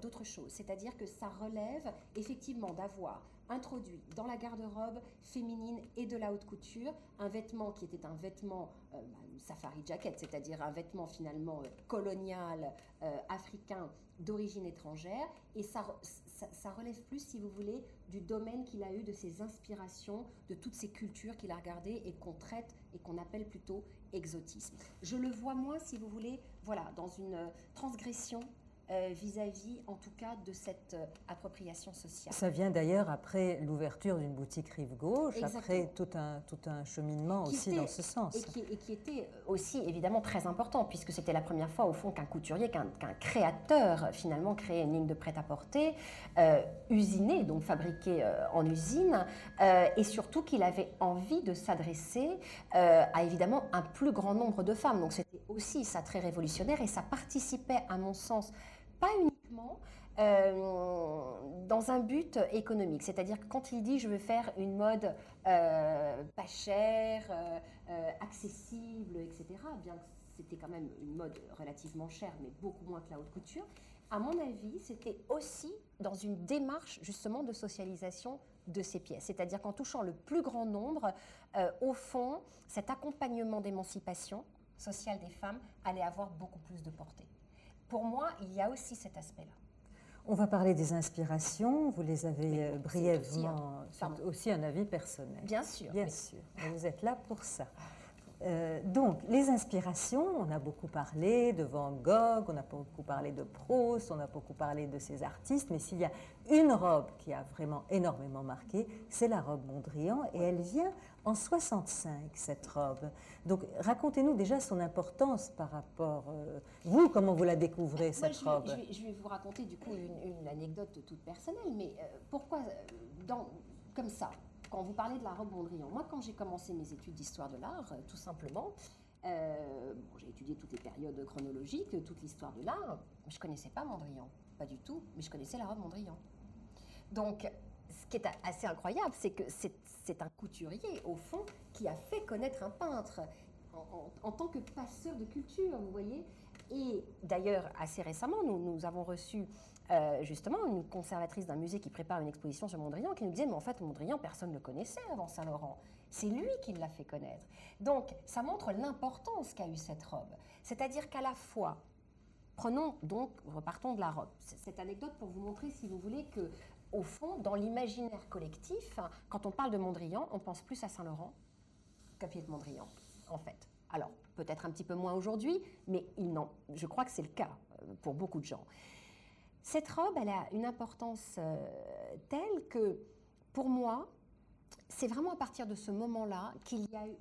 d'autre chose, c'est-à-dire que ça relève effectivement d'avoir introduit dans la garde-robe féminine et de la haute couture un vêtement qui était un vêtement euh, bah, safari jacket, c'est-à-dire un vêtement finalement euh, colonial euh, africain d'origine étrangère et ça, ça, relève plus, si vous voulez, du domaine qu'il a eu, de ses inspirations, de toutes ces cultures qu'il a regardées et qu'on traite et qu'on appelle plutôt exotisme. Je le vois moins, si vous voulez, voilà, dans une transgression euh, vis-à-vis, en tout cas, de cette euh, appropriation sociale. Ça vient d'ailleurs après l'ouverture d'une boutique rive gauche, après tout un, tout un cheminement aussi dans ce sens. Et qui, et qui, était aussi évidemment très important, puisque c'était la première fois, au fond, qu'un couturier, qu'un créateur, finalement, créait une ligne de prêt-à-porter euh, usinée, donc fabriquée en usine, et surtout qu'il avait envie de s'adresser à évidemment un plus grand nombre de femmes. Donc c'était aussi ça très révolutionnaire et ça participait, à mon sens, pas uniquement dans un but économique. C'est-à-dire que quand il dit je veux faire une mode pas chère, accessible, etc., bien que c'était quand même une mode relativement chère, mais beaucoup moins que la haute couture, à mon avis, c'était aussi dans une démarche justement de socialisation de ces pièces. C'est-à-dire qu'en touchant le plus grand nombre, euh, au fond, cet accompagnement d'émancipation sociale des femmes allait avoir beaucoup plus de portée. Pour moi, il y a aussi cet aspect-là. On va parler des inspirations. Vous les avez euh, brièvement. C'est aussi, aussi, un avis personnel. Bien sûr. Bien sûr. Vous êtes là pour ça. Euh, donc, les inspirations, on a beaucoup parlé de Van Gogh, on a beaucoup parlé de Proust, on a beaucoup parlé de ces artistes, mais s'il y a une robe qui a vraiment énormément marqué, c'est la robe Mondrian, et elle vient en 65, cette robe. Donc, racontez-nous déjà son importance par rapport... Euh, vous, comment vous la découvrez, cette robe? je vais, vous raconter du coup une, anecdote toute personnelle, mais euh, pourquoi, dans, comme ça, quand vous parlez de la robe Mondrian, moi quand j'ai commencé mes études d'histoire de l'art, euh, tout simplement, euh, j'ai étudié toutes les périodes chronologiques, toute l'histoire de l'art, je ne connaissais pas Mondrian, pas du tout, mais je connaissais la robe Mondrian. Donc, ce qui est assez incroyable, c'est que c'est un couturier, au fond, qui a fait connaître un peintre en, tant que passeur de culture, vous voyez. Et d'ailleurs, assez récemment, nous avons reçu euh, justement une conservatrice d'un musée qui prépare une exposition sur Mondrian qui nous disait, mais en fait, Mondrian, personne ne le connaissait avant Saint-Laurent. C'est lui qui l'a fait connaître. Donc, ça montre l'importance qu'a eu cette robe. C'est-à-dire qu'à la fois, prenons donc, repartons de la robe. Cette anecdote pour vous montrer, si vous voulez, que au fond, dans l'imaginaire collectif, quand on parle de Mondrian, on pense plus à Saint-Laurent qu'à Pied de Mondrian, en fait. Alors, peut-être un petit peu moins aujourd'hui, mais non, je crois que c'est le cas euh, pour beaucoup de gens. Cette robe, elle a une importance euh, telle que, pour moi, c'est vraiment à partir de ce moment-là qu'il y a eu,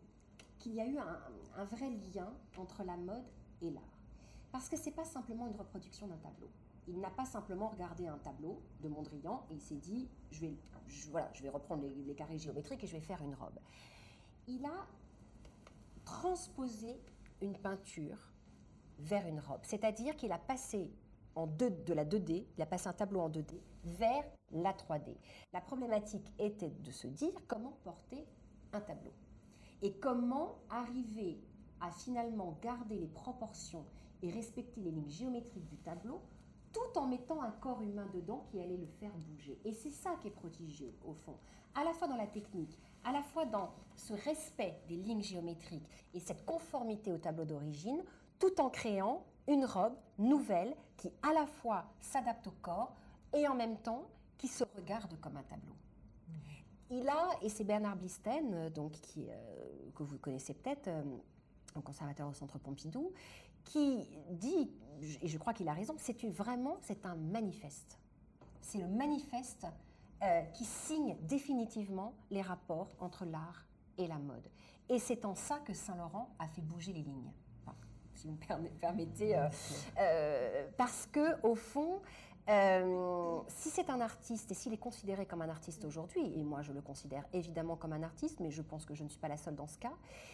qu'il y a eu un, vrai lien entre la mode et l'art. Parce que ce n'est pas simplement une reproduction d'un tableau. Il n'a pas simplement regardé un tableau de Mondrian et il s'est dit, je vais, voilà, je vais reprendre les carrés géométriques et je vais faire une robe. Il a transposé une peinture vers une robe. C'est-à-dire qu'il a passé de la 2D, il a passé un tableau en 2D vers la 3D. La problématique était de se dire comment porter un tableau et comment arriver à finalement garder les proportions et respecter les lignes géométriques du tableau tout en mettant un corps humain dedans qui allait le faire bouger. Et c'est ça qui est prodigieux au fond, à la fois dans la technique, à la fois dans ce respect des lignes géométriques et cette conformité au tableau d'origine, tout en créant une robe nouvelle qui à la fois s'adapte au corps et en même temps qui se regarde comme un tableau. Il a, et c'est Bernard Blisten, euh, donc, qui, euh, que vous connaissez peut-être, euh, un conservateur au Centre Pompidou, qui dit, et je crois qu'il a raison, c'est vraiment c'est un manifeste. C'est le manifeste qui signe définitivement les rapports entre l'art et la mode. Et c'est en ça que Saint-Laurent a fait bouger les lignes si vous me permettez, euh, euh, parce que au fond, euh, si c'est un artiste et s'il est considéré comme un artiste aujourd'hui, et moi je le considère évidemment comme un artiste, mais je pense que je ne suis pas la seule dans ce cas,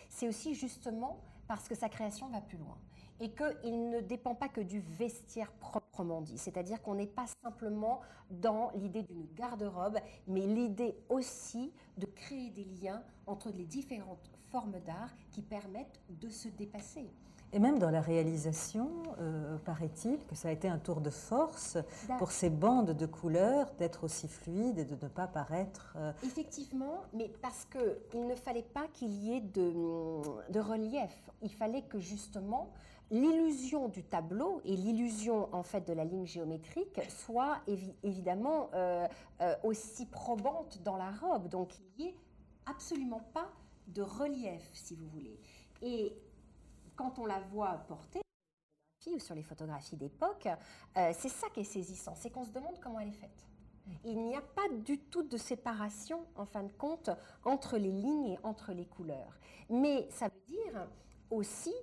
c'est aussi justement parce que sa création va plus loin et qu'il ne dépend pas que du vestiaire proprement dit. C'est-à-dire qu'on n'est pas simplement dans l'idée d'une garde-robe, mais l'idée aussi de créer des liens entre les différentes formes d'art qui permettent de se dépasser. Et même dans la réalisation, euh, paraît-il que ça a été un tour de force pour ces bandes de couleurs d'être aussi fluides et de ne pas paraître. Euh, Effectivement, mais parce qu'il ne fallait pas qu'il y ait de, de, relief. Il fallait que justement l'illusion du tableau et l'illusion en fait de la ligne géométrique soient évidemment euh, aussi probantes dans la robe. Donc il n'y ait absolument pas de relief, si vous voulez. Et quand on la voit portée, ou sur les photographies d'époque, euh, c'est ça qui est saisissant, c'est qu'on se demande comment elle est faite. Il n'y a pas du tout de séparation, en fin de compte, entre les lignes et entre les couleurs. Mais ça veut dire aussi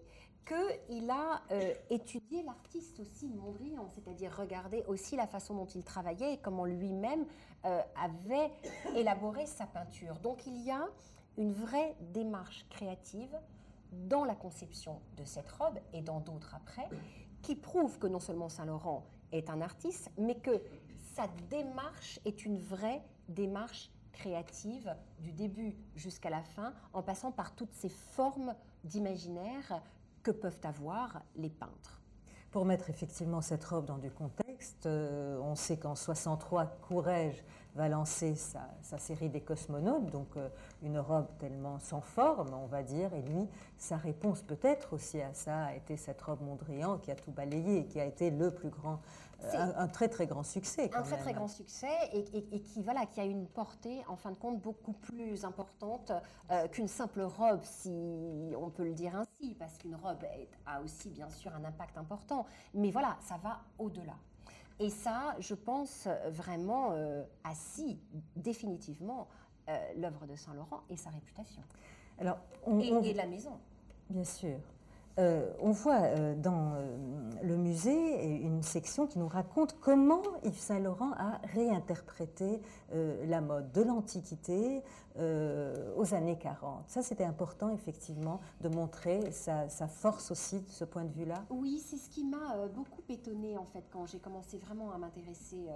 qu'il a euh, étudié l'artiste aussi, Mondrian, c'est-à-dire regarder aussi la façon dont il travaillait et comment lui-même euh, avait élaboré sa peinture. Donc il y a une vraie démarche créative dans la conception de cette robe et dans d'autres après, qui prouve que non seulement Saint-Laurent est un artiste, mais que sa démarche est une vraie démarche créative du début jusqu'à la fin, en passant par toutes ces formes d'imaginaire que peuvent avoir les peintres. Pour mettre effectivement cette robe dans du contexte, euh, on sait qu'en 63, Courrèges va lancer sa, série des cosmonautes, donc euh, une robe tellement sans forme, on va dire, et lui, sa réponse peut-être aussi à ça a été cette robe Mondrian qui a tout balayé et qui a été le plus grand, euh, un, très très grand succès. un très très grand succès et, qui, voilà, qui a une portée en fin de compte beaucoup plus importante euh, qu'une simple robe, si on peut le dire ainsi, parce qu'une robe a aussi bien sûr un impact important, mais voilà, ça va au-delà. Et ça, je pense vraiment euh, assis définitivement euh, l'œuvre de Saint-Laurent et sa réputation. Alors, et, la maison. Bien sûr. Euh, on voit euh, dans le musée une section qui nous raconte comment Yves Saint-Laurent a réinterprété la mode de l'Antiquité aux années 40. Ça, c'était important, effectivement, de montrer sa, force aussi de ce point de vue-là. Oui, c'est ce qui m'a beaucoup étonnée, en fait, quand j'ai commencé vraiment à m'intéresser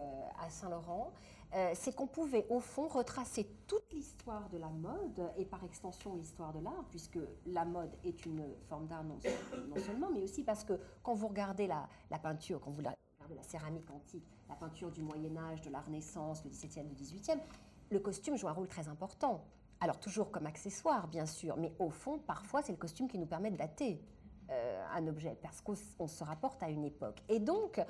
à Saint-Laurent. Euh, c'est qu'on pouvait au fond retracer toute l'histoire de la mode et par extension l'histoire de l'art, puisque la mode est une forme d'art non, seulement, mais aussi parce que quand vous regardez la, peinture, quand vous regardez la céramique antique, la peinture du Moyen Âge, de la Renaissance, du XVIIe, du XVIIIe, le costume joue un rôle très important. Alors toujours comme accessoire, bien sûr, mais au fond, parfois, c'est le costume qui nous permet de dater euh, un objet, parce qu'on se rapporte à une époque. Et donc,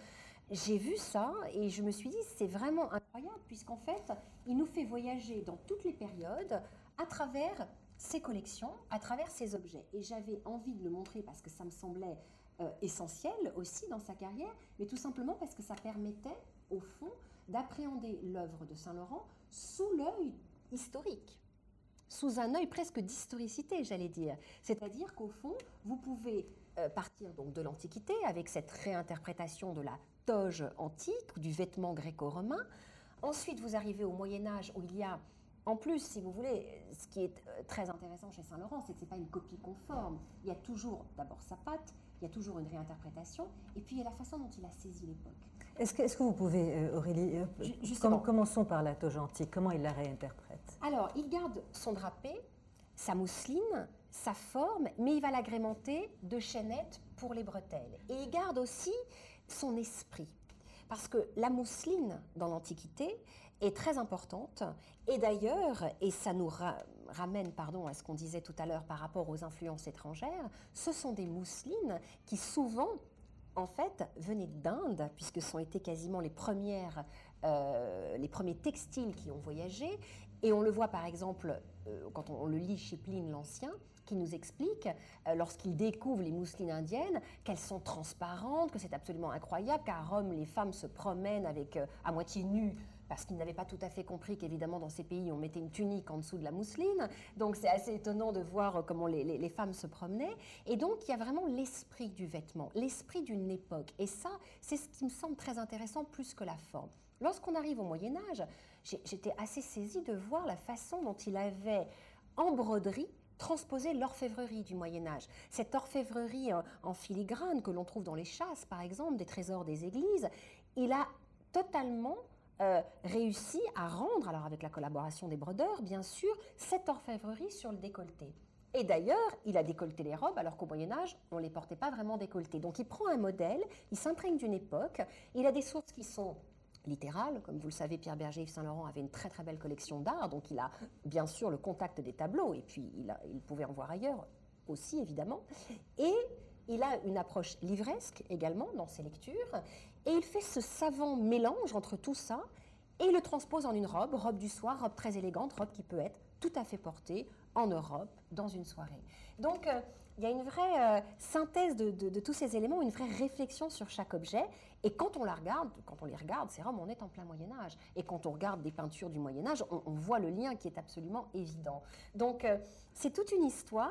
j'ai vu ça et je me suis dit, c'est vraiment incroyable, puisqu'en fait, il nous fait voyager dans toutes les périodes à travers ses collections, à travers ses objets. Et j'avais envie de le montrer parce que ça me semblait euh, essentiel aussi dans sa carrière, mais tout simplement parce que ça permettait, au fond, d'appréhender l'œuvre de Saint-Laurent sous l'œil historique sous un œil presque d'historicité, j'allais dire. C'est-à-dire qu'au fond, vous pouvez euh, partir donc de l'Antiquité avec cette réinterprétation de la toge antique, du vêtement gréco-romain. Ensuite, vous arrivez au Moyen Âge où il y a, en plus, si vous voulez, ce qui est euh, très intéressant chez Saint-Laurent, c'est que ce n'est pas une copie conforme. Il y a toujours d'abord sa patte, il y a toujours une réinterprétation, et puis il y a la façon dont il a saisi l'époque. Est-ce que, est que, vous pouvez, euh, Aurélie, euh, commençons par la toge antique, comment il la réinterprète? Alors, il garde son drapé, sa mousseline, sa forme, mais il va l'agrémenter de chaînettes pour les bretelles. Et il garde aussi son esprit. Parce que la mousseline dans l'Antiquité est très importante. Et d'ailleurs, et ça nous ramène pardon, à ce qu'on disait tout à l'heure par rapport aux influences étrangères, ce sont des mousselines qui souvent, en fait, venaient d'Inde, puisque ce sont été quasiment les, premières, euh, les premiers textiles qui ont voyagé. Et on le voit par exemple, euh, quand on, le lit chez Pline l'Ancien, qui nous explique, euh, lorsqu'il découvre les mousselines indiennes, qu'elles sont transparentes, que c'est absolument incroyable, qu'à Rome, les femmes se promènent avec euh, à moitié nues parce qu'ils n'avaient pas tout à fait compris qu'évidemment dans ces pays on mettait une tunique en dessous de la mousseline. Donc c'est assez étonnant de voir euh, comment les, les, femmes se promenaient. Et donc il y a vraiment l'esprit du vêtement, l'esprit d'une époque. Et ça, c'est ce qui me semble très intéressant plus que la forme. Lorsqu'on arrive au Moyen Âge, j'étais assez saisie de voir la façon dont il avait en broderie transposer l'orfèvrerie du Moyen Âge. Cette orfèvrerie en, filigrane que l'on trouve dans les chasses, par exemple, des trésors des églises, il a totalement euh, réussi à rendre, alors avec la collaboration des brodeurs, bien sûr, cette orfèvrerie sur le décolleté. Et d'ailleurs, il a décolleté les robes, alors qu'au Moyen Âge, on ne les portait pas vraiment décolletées. Donc il prend un modèle, il s'imprègne d'une époque, il a des sources qui sont littéral. Comme vous le savez, Pierre Berger Yves Saint-Laurent avait une très très belle collection d'art, donc il a bien sûr le contact des tableaux, et puis il, il pouvait en voir ailleurs aussi, évidemment. Et il a une approche livresque également dans ses lectures, et il fait ce savant mélange entre tout ça, et il le transpose en une robe, robe du soir, robe très élégante, robe qui peut être tout à fait portée en Europe dans une soirée. Donc, euh, il y a une vraie euh, synthèse de, tous ces éléments, une vraie réflexion sur chaque objet. Et quand on la regarde, quand on les regarde, c'est vraiment on est en plein Moyen Âge. Et quand on regarde des peintures du Moyen Âge, on, voit le lien qui est absolument évident. Donc euh, c'est toute une histoire,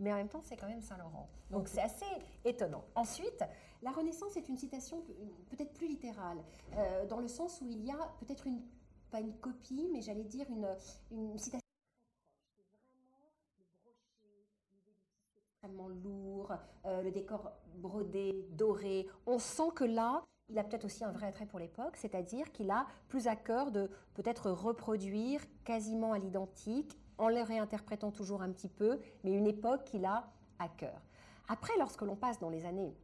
mais en même temps c'est quand même Saint Laurent. Donc c'est assez étonnant. Ensuite, la Renaissance est une citation peut-être plus littérale, euh, dans le sens où il y a peut-être une pas une copie, mais j'allais dire une, une citation lourd, euh, le décor brodé, doré. On sent que là, il a peut-être aussi un vrai attrait pour l'époque, c'est-à-dire qu'il a plus à cœur de peut-être reproduire quasiment à l'identique, en le réinterprétant toujours un petit peu, mais une époque qu'il a à cœur. Après, lorsque l'on passe dans les années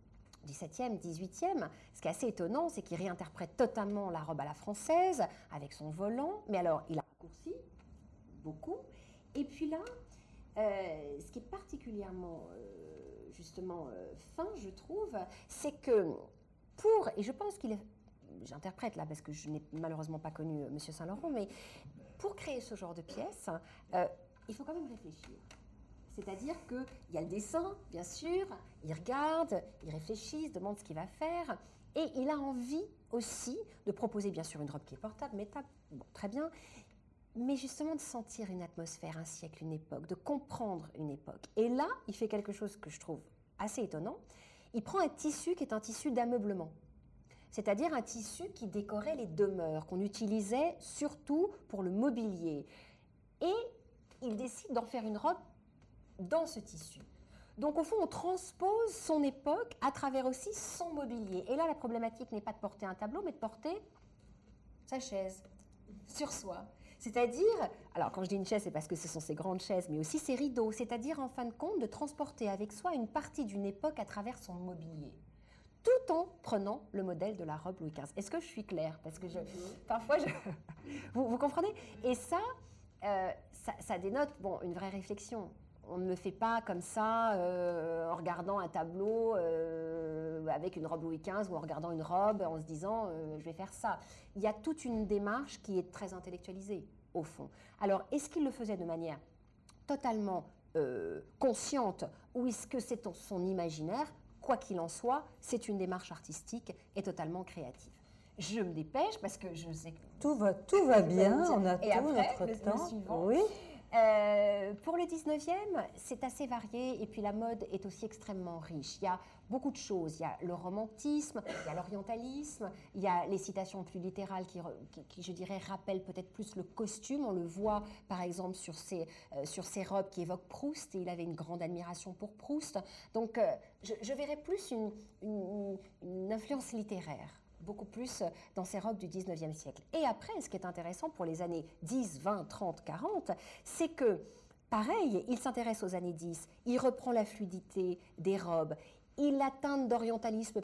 17e, 18e, ce qui est assez étonnant, c'est qu'il réinterprète totalement la robe à la française, avec son volant, mais alors il a raccourci beaucoup. Et puis là, euh, ce qui est particulièrement, euh, justement, euh, fin, je trouve, c'est que pour, et je pense qu'il est, j'interprète là parce que je n'ai malheureusement pas connu M. Saint-Laurent, mais pour créer ce genre de pièce, il faut quand même réfléchir. C'est-à-dire qu'il y a le dessin, bien sûr, il regarde, il réfléchit, il se demande ce qu'il va faire, et il a envie aussi de proposer, bien sûr, une robe qui est portable, bon, très bien, mais justement de sentir une atmosphère, un siècle, une époque, de comprendre une époque. Et là, il fait quelque chose que je trouve assez étonnant. Il prend un tissu qui est un tissu d'ameublement, c'est-à-dire un tissu qui décorait les demeures, qu'on utilisait surtout pour le mobilier. Et il décide d'en faire une robe dans ce tissu. Donc au fond, on transpose son époque à travers aussi son mobilier. Et là, la problématique n'est pas de porter un tableau, mais de porter sa chaise sur soi. C'est-à-dire, alors quand je dis une chaise, c'est parce que ce sont ces grandes chaises, mais aussi ces rideaux, c'est-à-dire en fin de compte de transporter avec soi une partie d'une époque à travers son mobilier, tout en prenant le modèle de la robe Louis XV. Est-ce que je suis claire? Parce que je, parfois, je, vous, comprenez? Et euh, ça, ça, dénote bon, une vraie réflexion on ne le fait pas comme ça euh, en regardant un tableau euh, avec une robe Louis XV ou en regardant une robe en se disant euh, je vais faire ça. Il y a toute une démarche qui est très intellectualisée au fond. Alors est-ce qu'il le faisait de manière totalement consciente ou est-ce que c'est son imaginaire? Quoi qu'il en soit, c'est une démarche artistique et totalement créative. Je me dépêche parce que je sais que tout va, tout va bien, on a tout notre temps. oui. Euh, pour le 19e, c'est assez varié et puis la mode est aussi extrêmement riche. Il y a beaucoup de choses. Il y a le romantisme, il y a l'orientalisme, il y a les citations plus littérales qui, je dirais, rappellent peut-être plus le costume. On le voit par exemple sur ces, euh, sur ces robes qui évoquent Proust et il avait une grande admiration pour Proust. Donc euh, je, verrais plus une influence littéraire beaucoup plus dans ces robes du 19e siècle. Et après, ce qui est intéressant pour les années 10, 20, 30, 40, c'est que, pareil, il s'intéresse aux années 10, il reprend la fluidité des robes, il atteint d'orientalisme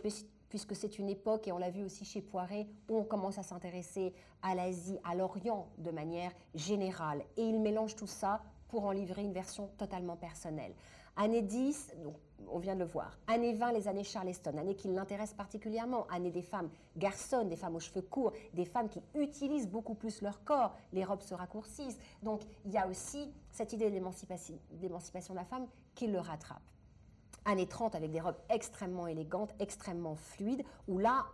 puisque c'est une époque, et on l'a vu aussi chez Poiret, où on commence à s'intéresser à l'Asie, à l'Orient de manière générale. Et il mélange tout ça pour en livrer une version totalement personnelle. Année 10, donc, on vient de le voir. Année 20, les années Charleston, année qui l'intéresse particulièrement. Année des femmes garçonnes, des femmes aux cheveux courts, des femmes qui utilisent beaucoup plus leur corps. Les robes se raccourcissent. Donc il y a aussi cette idée d'émancipation de la femme qui le rattrape. Année 30 avec des robes extrêmement élégantes, extrêmement fluides, où là,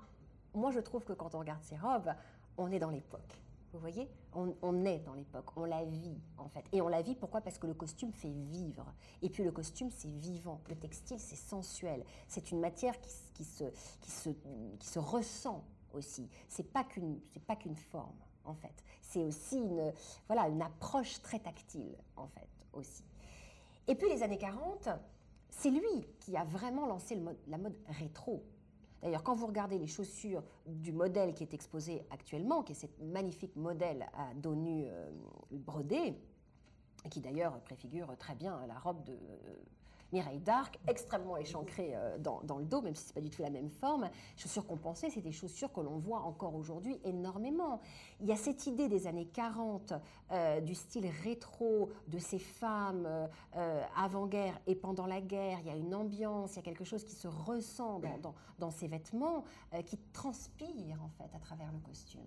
moi je trouve que quand on regarde ces robes, on est dans l'époque. Vous voyez on, est dans l'époque, on la vit en fait. Et on la vit pourquoi? Parce que le costume fait vivre. Et puis le costume, c'est vivant. Le textile, c'est sensuel. C'est une matière qui, se, qui, se, qui se ressent aussi. C'est pas qu'une pas qu'une forme en fait. C'est aussi une, voilà, une approche très tactile en fait aussi. Et puis les années 40, c'est lui qui a vraiment lancé la mode rétro. D'ailleurs, quand vous regardez les chaussures du modèle qui est exposé actuellement, qui est ce magnifique modèle à dos nu euh, brodé, qui d'ailleurs préfigure très bien la robe de Mireille d'Arc, extrêmement échancrée euh, dans, le dos, même si ce n'est pas du tout la même forme. Chaussures compensées, c'est des chaussures que l'on voit encore aujourd'hui énormément. Il y a cette idée des années 40 euh, du style rétro de ces femmes euh, avant-guerre et pendant la guerre. Il y a une ambiance, il y a quelque chose qui se ressent dans ces vêtements, qui transpire en fait à travers le costume.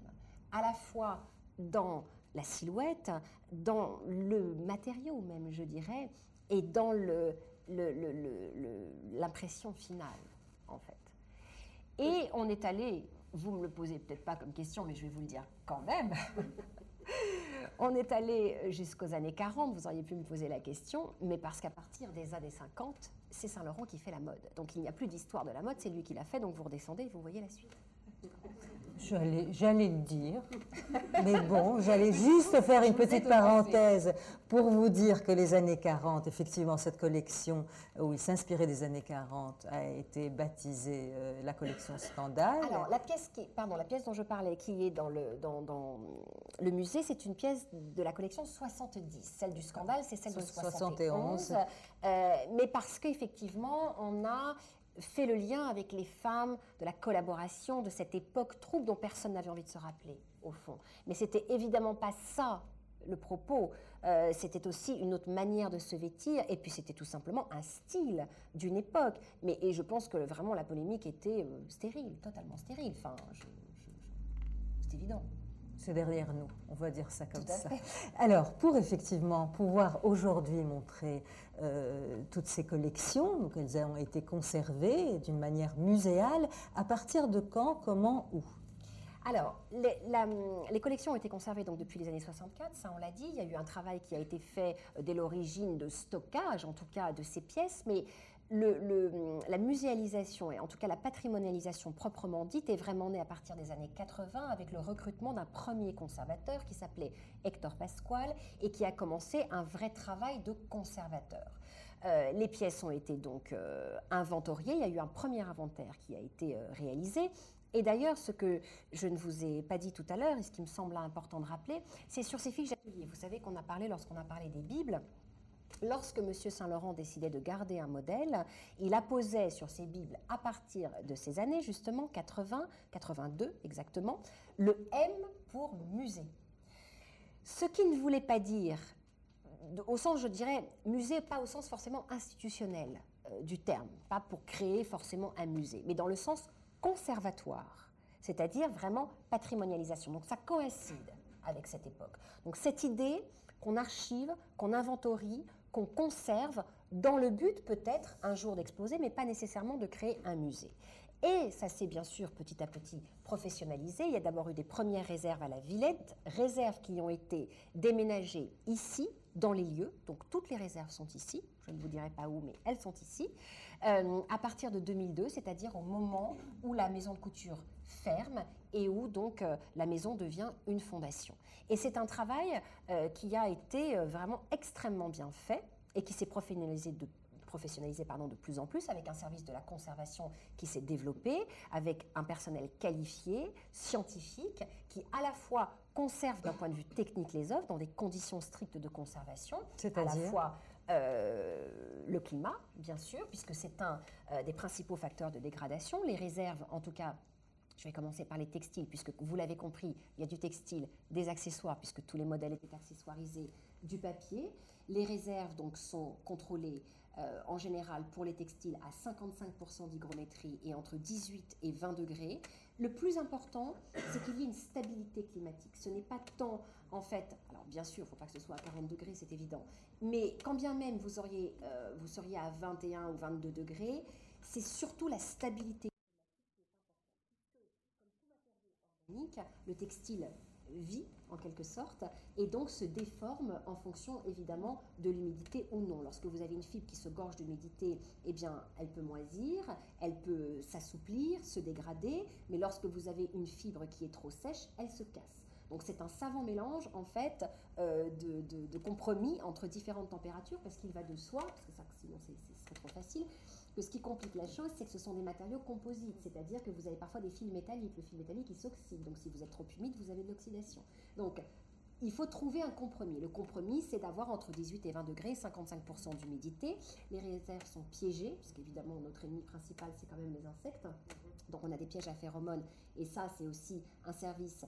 À la fois dans la silhouette, dans le matériau même, je dirais, et dans le, l'impression finale, en fait. Et on est allé, vous me le posez peut-être pas comme question, mais je vais vous le dire quand même. on est allé jusqu'aux années 40, vous auriez pu me poser la question, mais parce qu'à partir des années 50, c'est Saint-Laurent qui fait la mode. Donc il n'y a plus d'histoire de la mode, c'est lui qui l'a fait, donc vous redescendez et vous voyez la suite. J'allais le dire, mais bon, j'allais juste faire une petite parenthèse pour vous dire que les années 40, effectivement, cette collection où il s'inspirait des années 40 a été baptisée euh, la collection Scandale. Alors, la pièce, qui, pardon, la pièce dont je parlais, qui est dans le, dans, dans le musée, c'est une pièce de la collection 70. Celle du Scandale, c'est celle de 71. Euh, mais parce qu'effectivement, on a fait le lien avec les femmes de la collaboration de cette époque trouble dont personne n'avait envie de se rappeler, au fond. Mais c'était évidemment pas ça le propos. Euh, c'était aussi une autre manière de se vêtir, et puis c'était tout simplement un style d'une époque. Mais et je pense que vraiment la polémique était euh, stérile, totalement stérile. Enfin, c'est évident c'est derrière nous, on va dire ça comme ça. Alors, pour effectivement pouvoir aujourd'hui montrer euh, toutes ces collections, donc elles ont été conservées d'une manière muséale, à partir de quand, comment, où? Alors, les, collections ont été conservées donc depuis les années 64, ça on l'a dit. Il y a eu un travail qui a été fait euh, dès l'origine de stockage, en tout cas de ces pièces, mais la muséalisation et en tout cas la patrimonialisation proprement dite est vraiment née à partir des années 80 avec le recrutement d'un premier conservateur qui s'appelait Hector Pasquale et qui a commencé un vrai travail de conservateur. Euh, les pièces ont été donc euh, inventoriées. Il y a eu un premier inventaire qui a été euh, réalisé. Et d'ailleurs, ce que je ne vous ai pas dit tout à l'heure, et ce qui me semble important de rappeler, c'est sur ces fiches d'atelier. Vous savez qu'on a parlé, lorsqu'on a parlé des Bibles, Lorsque M. Saint-Laurent décidait de garder un modèle, il apposait sur ses Bibles, à partir de ces années, justement, 80, 82 exactement, le M pour musée. Ce qui ne voulait pas dire, au sens, je dirais, musée, pas au sens forcément institutionnel euh, du terme, pas pour créer forcément un musée, mais dans le sens conservatoire, c'est-à-dire vraiment patrimonialisation. Donc ça coïncide avec cette époque. Donc cette idée qu'on archive, qu'on inventorie, qu'on conserve dans le but peut-être un jour d'exploser, mais pas nécessairement de créer un musée. Et ça s'est bien sûr petit à petit professionnalisé. Il y a d'abord eu des premières réserves à la Villette, réserves qui ont été déménagées ici, dans les lieux. Donc toutes les réserves sont ici. Je ne vous dirai pas où, mais elles sont ici. Euh, à partir de 2002, c'est-à-dire au moment où la maison de couture ferme et où donc euh, la maison devient une fondation. Et c'est un travail euh, qui a été vraiment extrêmement bien fait et qui s'est professionnalisé de professionnalisé pardon, de plus en plus, avec un service de la conservation qui s'est développé, avec un personnel qualifié, scientifique, qui à la fois conserve d'un point de vue technique les œuvres dans des conditions strictes de conservation, à la fois euh, le climat, bien sûr, puisque c'est un euh, des principaux facteurs de dégradation. Les réserves, en tout cas, je vais commencer par les textiles, puisque vous l'avez compris, il y a du textile, des accessoires, puisque tous les modèles étaient accessoirisés, du papier. Les réserves donc sont contrôlées euh, en général pour les textiles à 55% d'hygrométrie et entre 18 et 20 degrés. Le plus important, c'est qu'il y ait une stabilité climatique. Ce n'est pas tant, en fait, alors bien sûr, il ne faut pas que ce soit à 40 degrés, c'est évident, mais quand bien même vous, euh, seriez à 21 ou 22 degrés, c'est surtout la stabilité climatique le textile vit en quelque sorte et donc se déforme en fonction évidemment de l'humidité ou non. Lorsque vous avez une fibre qui se gorge d'humidité, eh bien elle peut moisir, elle peut s'assouplir, se dégrader, mais lorsque vous avez une fibre qui est trop sèche, elle se casse. Donc c'est un savant mélange en fait euh, de, compromis entre différentes températures parce qu'il va de soi, parce que sinon c'est trop facile, ce qui complique la chose, c'est que ce sont des matériaux composites, c'est-à-dire que vous avez parfois des fils métalliques. Le fil métallique, il s'oxyde, donc si vous êtes trop humide, vous avez de l'oxydation. Donc, il faut trouver un compromis. Le compromis, c'est d'avoir entre 18 et 20 degrés, 55% d'humidité. Les réserves sont piégées, puisqu'évidemment, notre ennemi principal, c'est quand même les insectes. Donc, on a des pièges à phéromones, et ça, c'est aussi un service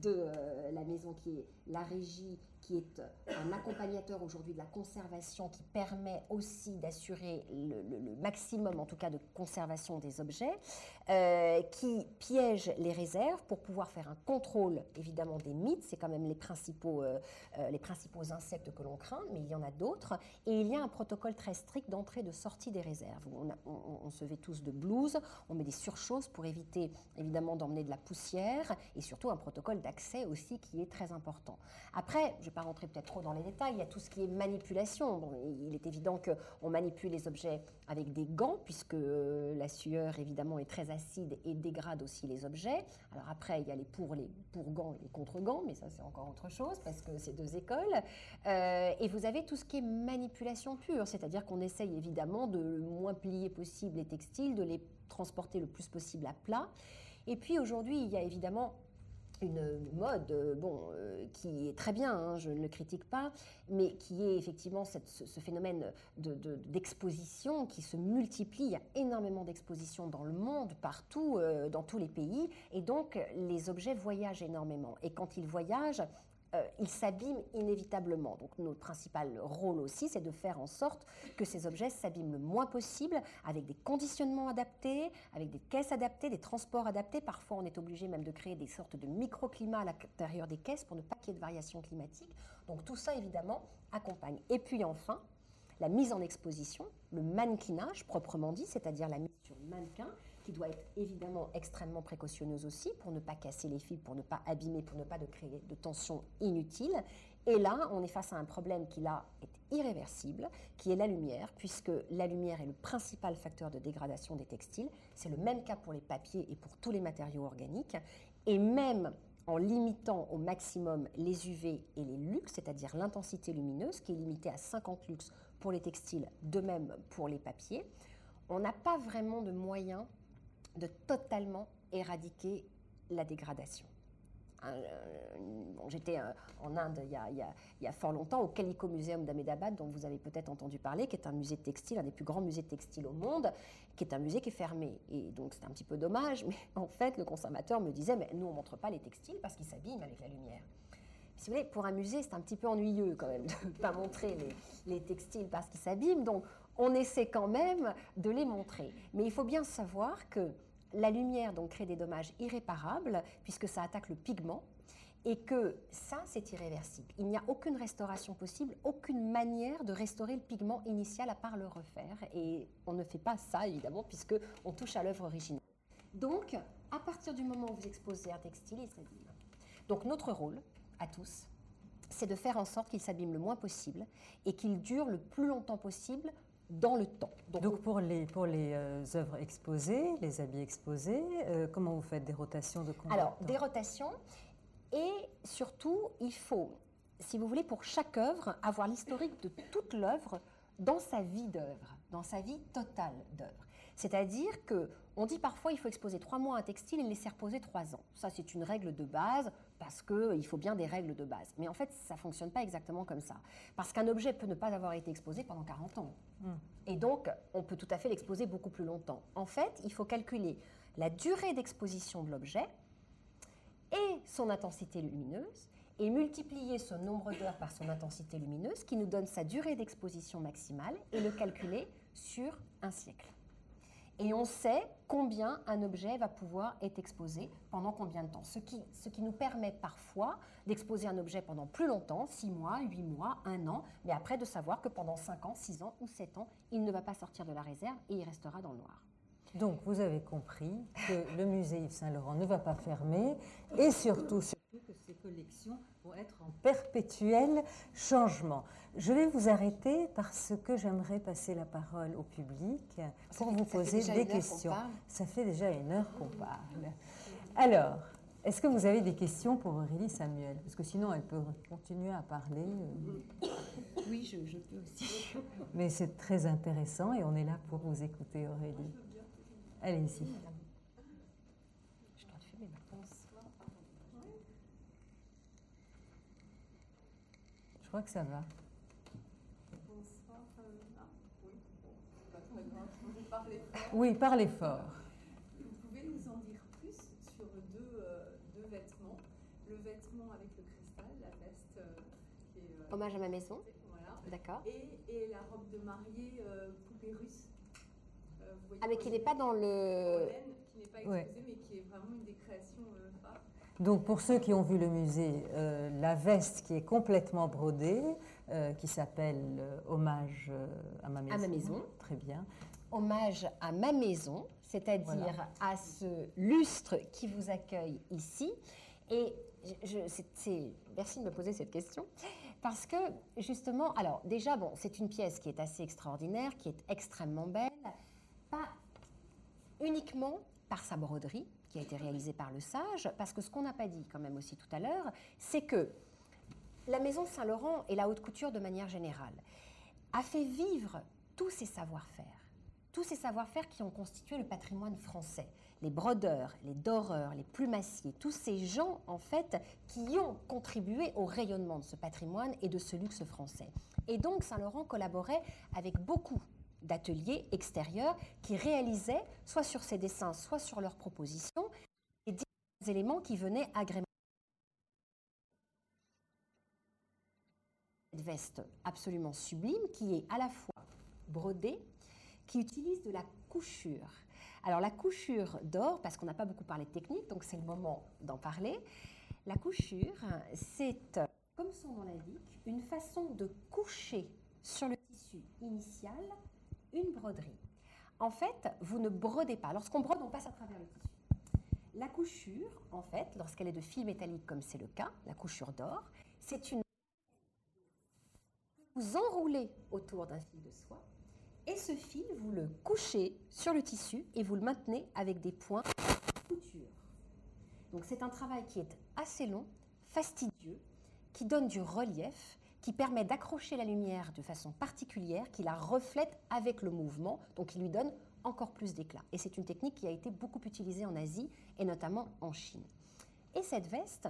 de euh, la maison qui est la régie qui est un accompagnateur aujourd'hui de la conservation, qui permet aussi d'assurer le, maximum, en tout cas, de conservation des objets, euh, qui piège les réserves pour pouvoir faire un contrôle, évidemment, des mythes. C'est quand même les principaux, euh, euh, les principaux insectes que l'on craint, mais il y en a d'autres. Et il y a un protocole très strict d'entrée et de sortie des réserves. On, se vêt tous de blouse, on met des surchoses pour éviter, évidemment, d'emmener de la poussière, et surtout un protocole protocole d'accès aussi qui est très important. Après, je ne vais pas rentrer peut-être trop dans les détails, il y a tout ce qui est manipulation. Il est évident qu'on manipule les objets avec des gants, puisque euh, la sueur, évidemment, est très acide et dégrade aussi les objets. Alors après, il y a les pour, les pour gants et les contre gants, mais ça, c'est encore autre chose, parce que c'est deux écoles. Euh, et vous avez tout ce qui est manipulation pure, c'est-à-dire qu'on essaye évidemment de le moins plier possible les textiles, de les transporter le plus possible à plat. Et puis aujourd'hui, il y a évidemment une mode euh, bon, euh, qui est très bien, hein, je ne le critique pas, mais qui est effectivement ce, phénomène d'exposition qui se multiplie. Il y a énormément d'expositions dans le monde, partout, euh, dans tous les pays, et donc les objets voyagent énormément. Et quand ils voyagent, euh, ils s'abîment inévitablement. Donc notre principal rôle aussi, c'est de faire en sorte que ces objets s'abîment le moins possible, avec des conditionnements adaptés, avec des caisses adaptées, des transports adaptés. Parfois, on est obligé même de créer des sortes de microclimats à l'intérieur des caisses pour ne pas qu'il y ait de variations climatiques. Donc tout ça, évidemment, accompagne. Et puis enfin, la mise en exposition, le mannequinage proprement dit, c'est-à-dire la mise sur mannequin, qui doit être évidemment extrêmement précautionneuse aussi pour ne pas casser les fils, pour ne pas abîmer, pour ne pas de créer de tensions inutiles. Et là, on est face à un problème qui là est irréversible, qui est la lumière, puisque la lumière est le principal facteur de dégradation des textiles. C'est le même cas pour les papiers et pour tous les matériaux organiques. Et même en limitant au maximum les UV et les lux, c'est-à-dire l'intensité lumineuse, qui est limitée à 50 lux pour les textiles, de même pour les papiers, on n'a pas vraiment de moyens de totalement éradiquer la dégradation. Euh, j'étais euh, en Inde il y, a, fort longtemps au Calico Museum d'Ahmedabad, dont vous avez peut-être entendu parler, qui est un musée textile, un des plus grands musées textiles au monde, qui est un musée qui est fermé. Et donc c'est un petit peu dommage, mais en fait le conservateur me disait, mais nous on ne montre pas les textiles parce qu'ils s'abîment avec la lumière. Si vous voulez, pour un musée, c'est un petit peu ennuyeux quand même de ne pas montrer les, les textiles parce qu'ils s'abîment. Donc on essaie quand même de les montrer. Mais il faut bien savoir que la lumière crée des dommages irréparables puisque ça attaque le pigment et que ça, c'est irréversible. Il n'y a aucune restauration possible, aucune manière de restaurer le pigment initial à part le refaire. Et on ne fait pas ça, évidemment, puisque on touche à l'œuvre originale. Donc, à partir du moment où vous exposez un textile, il s'abîme. Donc, notre rôle, à tous, c'est de faire en sorte qu'il s'abîme le moins possible et qu'il dure le plus longtemps possible dans le temps. Donc, pour les, pour les euh, œuvres exposées, les habits exposés, euh, comment vous faites des rotations de combien Alors, des rotations, et surtout, il faut, si vous voulez, pour chaque œuvre, avoir l'historique de toute l'œuvre dans sa vie d'œuvre, dans sa vie totale d'œuvre. C'est-à-dire que on dit parfois il faut exposer trois mois un textile et laisser reposer trois ans. Ça, c'est une règle de base parce qu'il faut bien des règles de base. Mais en fait, ça ne fonctionne pas exactement comme ça. Parce qu'un objet peut ne pas avoir été exposé pendant 40 ans. Hmm. Et donc, on peut tout à fait l'exposer beaucoup plus longtemps. En fait, il faut calculer la durée d'exposition de l'objet et son intensité lumineuse et multiplier ce nombre d'heures par son intensité lumineuse qui nous donne sa durée d'exposition maximale et le calculer sur un siècle et on sait combien un objet va pouvoir être exposé pendant combien de temps. Ce qui, ce qui nous permet parfois d'exposer un objet pendant plus longtemps, 6 mois, 8 mois, 1 an, mais après de savoir que pendant 5 ans, 6 ans ou 7 ans, il ne va pas sortir de la réserve et il restera dans le noir. Donc vous avez compris que le musée Yves Saint-Laurent ne va pas fermer et surtout, que ces collections vont être en perpétuel changement. Je vais vous arrêter parce que j'aimerais passer la parole au public pour vous poser des questions. Ça fait déjà une heure qu'on parle. Alors, est-ce que vous avez des questions pour Aurélie Samuel? Parce que sinon, elle peut continuer à parler. Oui, je, je peux aussi. Mais c'est très intéressant et on est là pour vous écouter, Aurélie. Allez-y. Je crois que ça va. Oui, parlez fort. Vous pouvez nous en dire plus sur deux, euh, deux vêtements. Le vêtement avec le cristal, la veste euh, qui est... Euh, Hommage à ma maison. Voilà. D'accord. Et, et, la robe de mariée poupée russe. ah, mais qui n'est pas dans le... Qui n'est pas exposée, mais qui est vraiment une des créations. Donc pour ceux qui ont vu le musée, la veste qui est complètement brodée, qui s'appelle Hommage à ma maison. À ma maison. Très bien hommage à ma maison, c'est-à-dire à ce lustre qui vous accueille ici. Et merci de me poser cette question. Parce que, justement, alors déjà, bon, c'est une pièce qui est assez extraordinaire, qui est extrêmement belle, pas uniquement par sa broderie, qui a été réalisée par le sage, parce que ce qu'on n'a pas dit quand même aussi tout à l'heure, c'est que la maison Saint-Laurent et la haute couture de manière générale a fait vivre tous ces savoir-faire, tous ces savoir-faire qui ont constitué le patrimoine français les brodeurs, les doreurs, les plumassiers, tous ces gens en fait qui ont contribué au rayonnement de ce patrimoine et de ce luxe français. Et donc Saint-Laurent collaborait avec beaucoup d'ateliers extérieurs qui réalisaient, soit sur ses dessins, soit sur leurs propositions, des éléments qui venaient agrémenter cette veste absolument sublime qui est à la fois brodée, qui utilise de la couchure alors la couchure d'or, parce qu'on n'a pas beaucoup parlé de technique, donc c'est le moment d'en parler. La couchure, c'est, comme son nom l'indique, une façon de coucher sur le tissu initial une broderie. En fait, vous ne brodez pas. Lorsqu'on brode, on passe à travers le tissu. La couchure, en fait, lorsqu'elle est de fil métallique comme c'est le cas, la couchure d'or, c'est une vous enroulez autour d'un fil de soie et ce fil, vous le couchez sur le tissu et vous le maintenez avec des points de couture. Donc c'est un travail qui est assez long, fastidieux, qui donne du relief, qui permet d'accrocher la lumière de façon particulière, qui la reflète avec le mouvement, donc qui lui donne encore plus d'éclat. Et c'est une technique qui a été beaucoup utilisée en Asie et notamment en Chine. Et cette veste,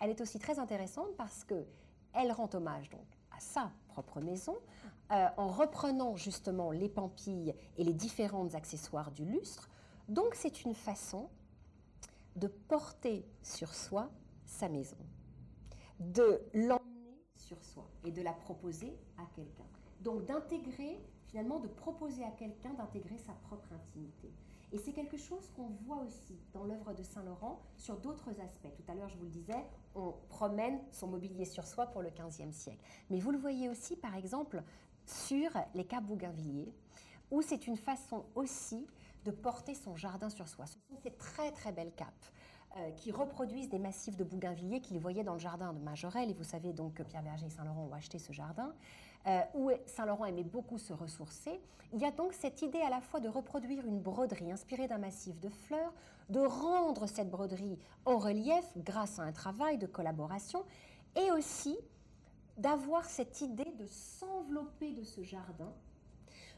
elle est aussi très intéressante parce que elle rend hommage donc à sa propre maison, euh, en reprenant justement les pampilles et les différents accessoires du lustre. Donc c'est une façon de porter sur soi sa maison, de sur et de la proposer à quelqu'un. Donc d'intégrer, finalement, de proposer à quelqu'un d'intégrer sa propre intimité. Et c'est quelque chose qu'on voit aussi dans l'œuvre de Saint-Laurent sur d'autres aspects. Tout à l'heure, je vous le disais, on promène son mobilier sur soi pour le XVe siècle. Mais vous le voyez aussi, par exemple, sur les caps Bougainvilliers, où c'est une façon aussi de porter son jardin sur soi. Ce sont ces très très belles capes euh, qui reproduisent des massifs de bougainvilliers qu'il voyait dans le jardin de Majorelle. Et vous savez donc que Pierre Berger et Saint-Laurent ont acheté ce jardin, euh, où Saint-Laurent aimait beaucoup se ressourcer. Il y a donc cette idée à la fois de reproduire une broderie inspirée d'un massif de fleurs, de rendre cette broderie en relief grâce à un travail de collaboration, et aussi d'avoir cette idée de s'envelopper de ce jardin,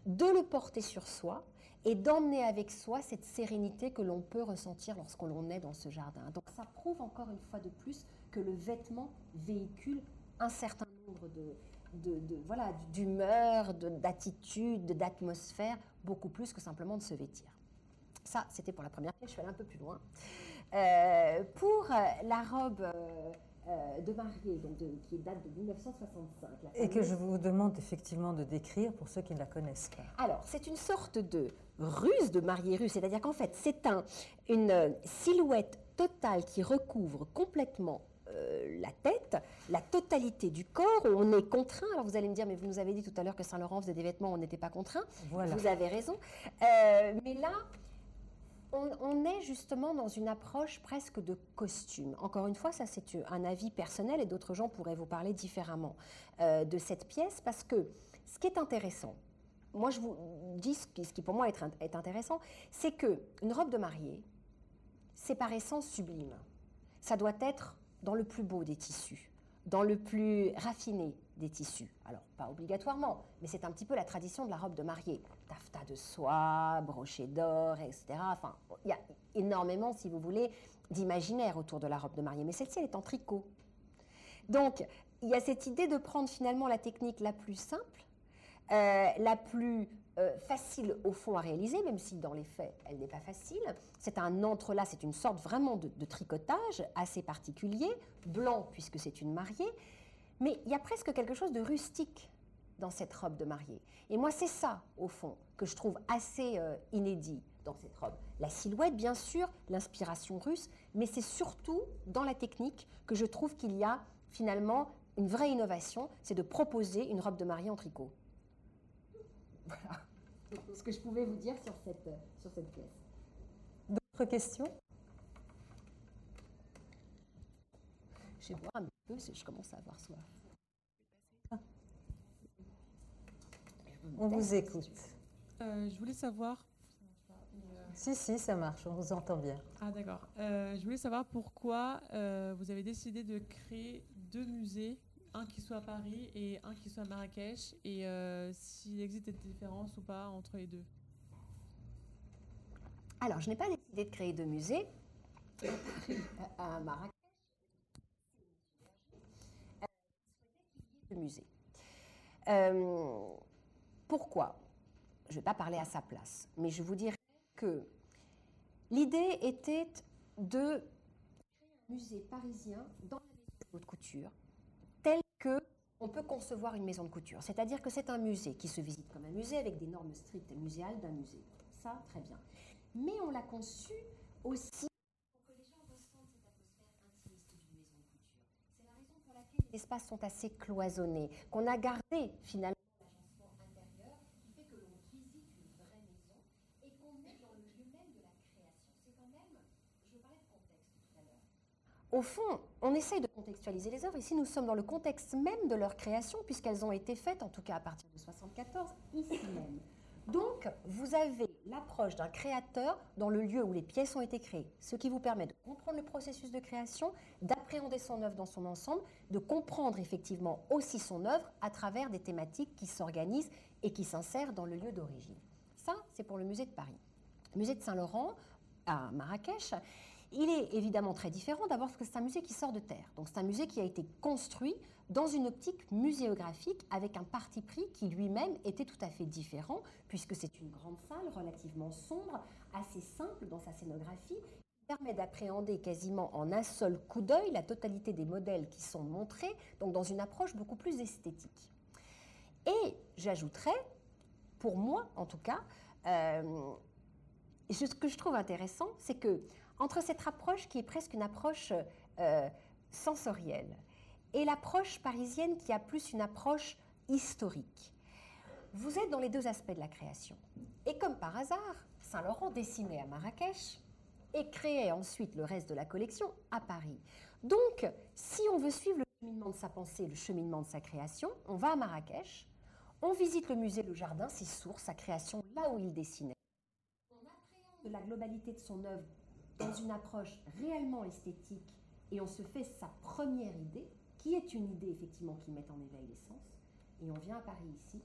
de le porter sur soi et d'emmener avec soi cette sérénité que l'on peut ressentir lorsqu'on est dans ce jardin. Donc ça prouve encore une fois de plus que le vêtement véhicule un certain nombre de, de, voilà, d'humeur, d'attitude, d'atmosphère, beaucoup plus que simplement de se vêtir. Ça, c'était pour la première pièce, je suis allée un peu plus loin. Euh, pour la robe... Euh, euh, de mariée, donc qui date de 1965. Et que je vous demande effectivement de décrire pour ceux qui ne la connaissent pas. Alors, c'est une sorte de ruse de mariée russe, c'est-à-dire qu'en fait, c'est un, une silhouette totale qui recouvre complètement euh, la tête, la totalité du corps, où on est contraint. Alors vous allez me dire, mais vous nous avez dit tout à l'heure que Saint-Laurent faisait des vêtements où on n'était pas contraint. Voilà. Vous avez raison. Euh, mais là, on, est justement dans une approche presque de costume. Encore une fois, ça c'est un avis personnel et d'autres gens pourraient vous parler différemment euh, de cette pièce parce que ce qui est intéressant, moi je vous dis ce qui, pour moi est, intéressant, c'est que une robe de mariée, c'est par essence sublime. Ça doit être dans le plus beau des tissus, dans le plus raffiné des tissus. Alors, pas obligatoirement, mais c'est un petit peu la tradition de la robe de mariée. Taffetas de soie, brochet d'or, etc. Enfin, il y a énormément, si vous voulez, d'imaginaire autour de la robe de mariée. Mais celle-ci, elle est en tricot. Donc, il y a cette idée de prendre finalement la technique la plus simple, euh, la plus euh, facile au fond à réaliser, même si dans les faits, elle n'est pas facile. C'est un entrelac, c'est une sorte vraiment de, tricotage assez particulier, blanc puisque c'est une mariée, mais il y a presque quelque chose de rustique dans cette robe de mariée. Et moi, c'est ça, au fond, que je trouve assez euh, inédit dans cette robe. La silhouette, bien sûr, l'inspiration russe, mais c'est surtout dans la technique que je trouve qu'il y a finalement une vraie innovation, c'est de proposer une robe de mariée en tricot. Voilà ce que je pouvais vous dire sur cette, sur cette pièce. D'autres questions? Je vais boire un peu, je commence à avoir soif. On vous écoute. Euh, je voulais savoir. Si, si, ça marche, on vous entend bien. Ah, d'accord. Euh, je voulais savoir pourquoi euh, vous avez décidé de créer deux musées, un qui soit à Paris et un qui soit à Marrakech, et s'il existe des différences ou pas entre les deux. Alors, je n'ai pas décidé de créer deux musées à Marrakech. musée. pourquoi? Je ne vais pas parler à sa place, mais je vous dirais que l'idée était de créer un musée parisien dans la maison de couture, que on peut concevoir une maison de couture. C'est-à-dire que c'est un musée qui se visite comme un musée avec des normes strictes muséales d'un musée. Ça, très bien. Mais on l'a conçu aussi pour que les gens ressentent cette atmosphère intimiste d'une maison de couture. C'est la raison pour laquelle les espaces sont assez cloisonnés, qu'on a gardé finalement au fond, on essaye de contextualiser les œuvres. Ici, nous sommes dans le contexte même de leur création, puisqu'elles ont été faites, en tout cas à partir de 1974, ici même. Donc, vous avez l'approche d'un créateur dans le lieu où les pièces ont été créées, ce qui vous permet de comprendre le processus de création, d'appréhender son œuvre dans son ensemble, de comprendre effectivement aussi son œuvre à travers des thématiques qui s'organisent et qui s'insèrent dans le lieu d'origine. Ça, c'est pour le musée de Paris. Musée de Saint-Laurent, à Marrakech, il est évidemment très différent d'abord parce que c'est un musée qui sort de terre. Donc c'est un musée qui a été construit dans une optique muséographique avec un parti pris qui lui-même était tout à fait différent puisque c'est une grande salle relativement sombre, assez simple dans sa scénographie, qui permet d'appréhender quasiment en un seul coup d'œil la totalité des modèles qui sont montrés, donc dans une approche beaucoup plus esthétique. Et j'ajouterais, pour moi en tout cas, euh, ce que je trouve intéressant, c'est que entre cette approche qui est presque une approche euh, sensorielle et l'approche parisienne qui a plus une approche historique. Vous êtes dans les deux aspects de la création. Et comme par hasard, Saint-Laurent dessinait à Marrakech et créait ensuite le reste de la collection à Paris. Donc, si on veut suivre le cheminement de sa pensée, le cheminement de sa création, on va à Marrakech, on visite le musée Le Jardin, ses sources, sa création, là où il dessinait. On appréhende la globalité de son œuvre dans une approche réellement esthétique et on se fait sa première idée, qui est une idée effectivement qui met en éveil les sens, et on vient à Paris ici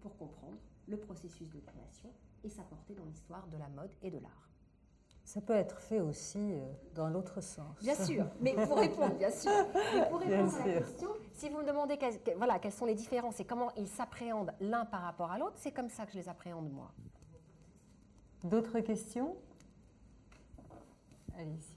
pour comprendre le processus de création et s'apporter dans l'histoire de la mode et de l'art. Ça peut être fait aussi euh, dans l'autre sens. Bien sûr, mais pour répondre, bien sûr, mais pour répondre à la question, si vous me demandez voilà, quelles sont les différences et comment ils s'appréhendent l'un par rapport à l'autre, c'est comme ça que je les appréhende moi. D'autres questions? Allez-y.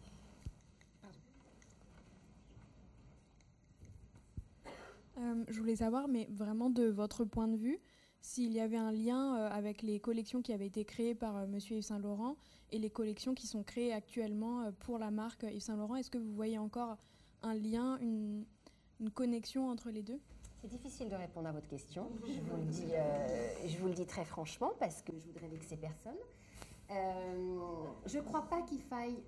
Euh, je voulais savoir, mais vraiment de votre point de vue, s'il y avait un lien euh, avec les collections qui avaient été créées par M. Euh, Monsieur Yves Saint Laurent et les collections qui sont créées actuellement pour la marque Yves Saint Laurent. Est-ce que vous voyez encore un lien, une, connexion entre les deux? C'est difficile de répondre à votre question, je vous, le dis, je vous le dis très franchement parce que je voudrais vexer personne. je ne crois pas qu'il faille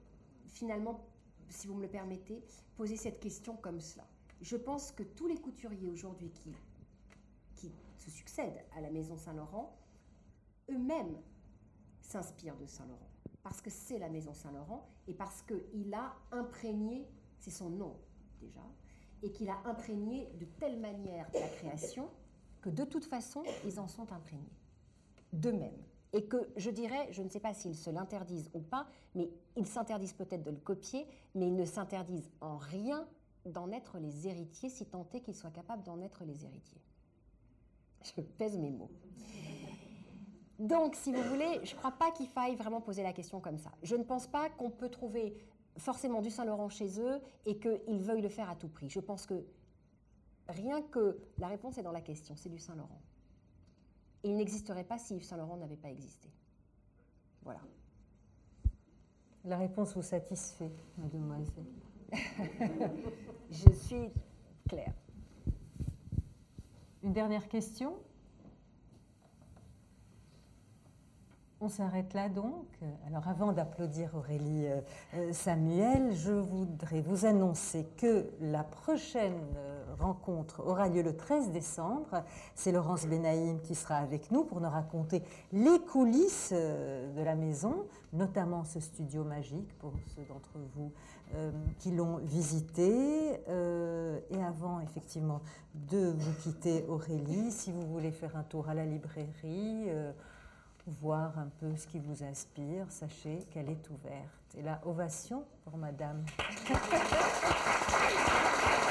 finalement, si vous me le permettez, poser cette question comme cela. Je pense que tous les couturiers aujourd'hui qui, qui se succèdent à la maison Saint-Laurent, eux-mêmes s'inspirent de Saint-Laurent. Parce que c'est la maison Saint-Laurent et parce qu'il a imprégné, c'est son nom déjà, et qu'il a imprégné de telle manière la création que de toute façon, ils en sont imprégnés. D'eux-mêmes et que je dirais, je ne sais pas s'ils se l'interdisent ou pas, mais ils s'interdisent peut-être de le copier, mais ils ne s'interdisent en rien d'en être les héritiers, si tant est qu'ils soient capables d'en être les héritiers. Je pèse mes mots. Donc, si vous voulez, je ne crois pas qu'il faille vraiment poser la question comme ça. Je ne pense pas qu'on peut trouver forcément du Saint-Laurent chez eux et qu'ils veuillent le faire à tout prix. Je pense que rien que la réponse est dans la question, c'est du Saint-Laurent il n'existerait pas si Yves Saint-Laurent n'avait pas existé. Voilà. La réponse vous satisfait, mademoiselle? Je suis claire. Une dernière question? On s'arrête là donc. Alors avant d'applaudir Aurélie euh, euh, Samuel, je voudrais vous annoncer que la prochaine euh, rencontre aura lieu le 13 décembre. C'est Laurence Benaïm qui sera avec nous pour nous raconter les coulisses de la maison, notamment ce studio magique pour ceux d'entre vous qui l'ont visité. et avant effectivement de vous quitter Aurélie, si vous voulez faire un tour à la librairie, voir un peu ce qui vous inspire, sachez qu'elle est ouverte. Et la ovation pour Madame.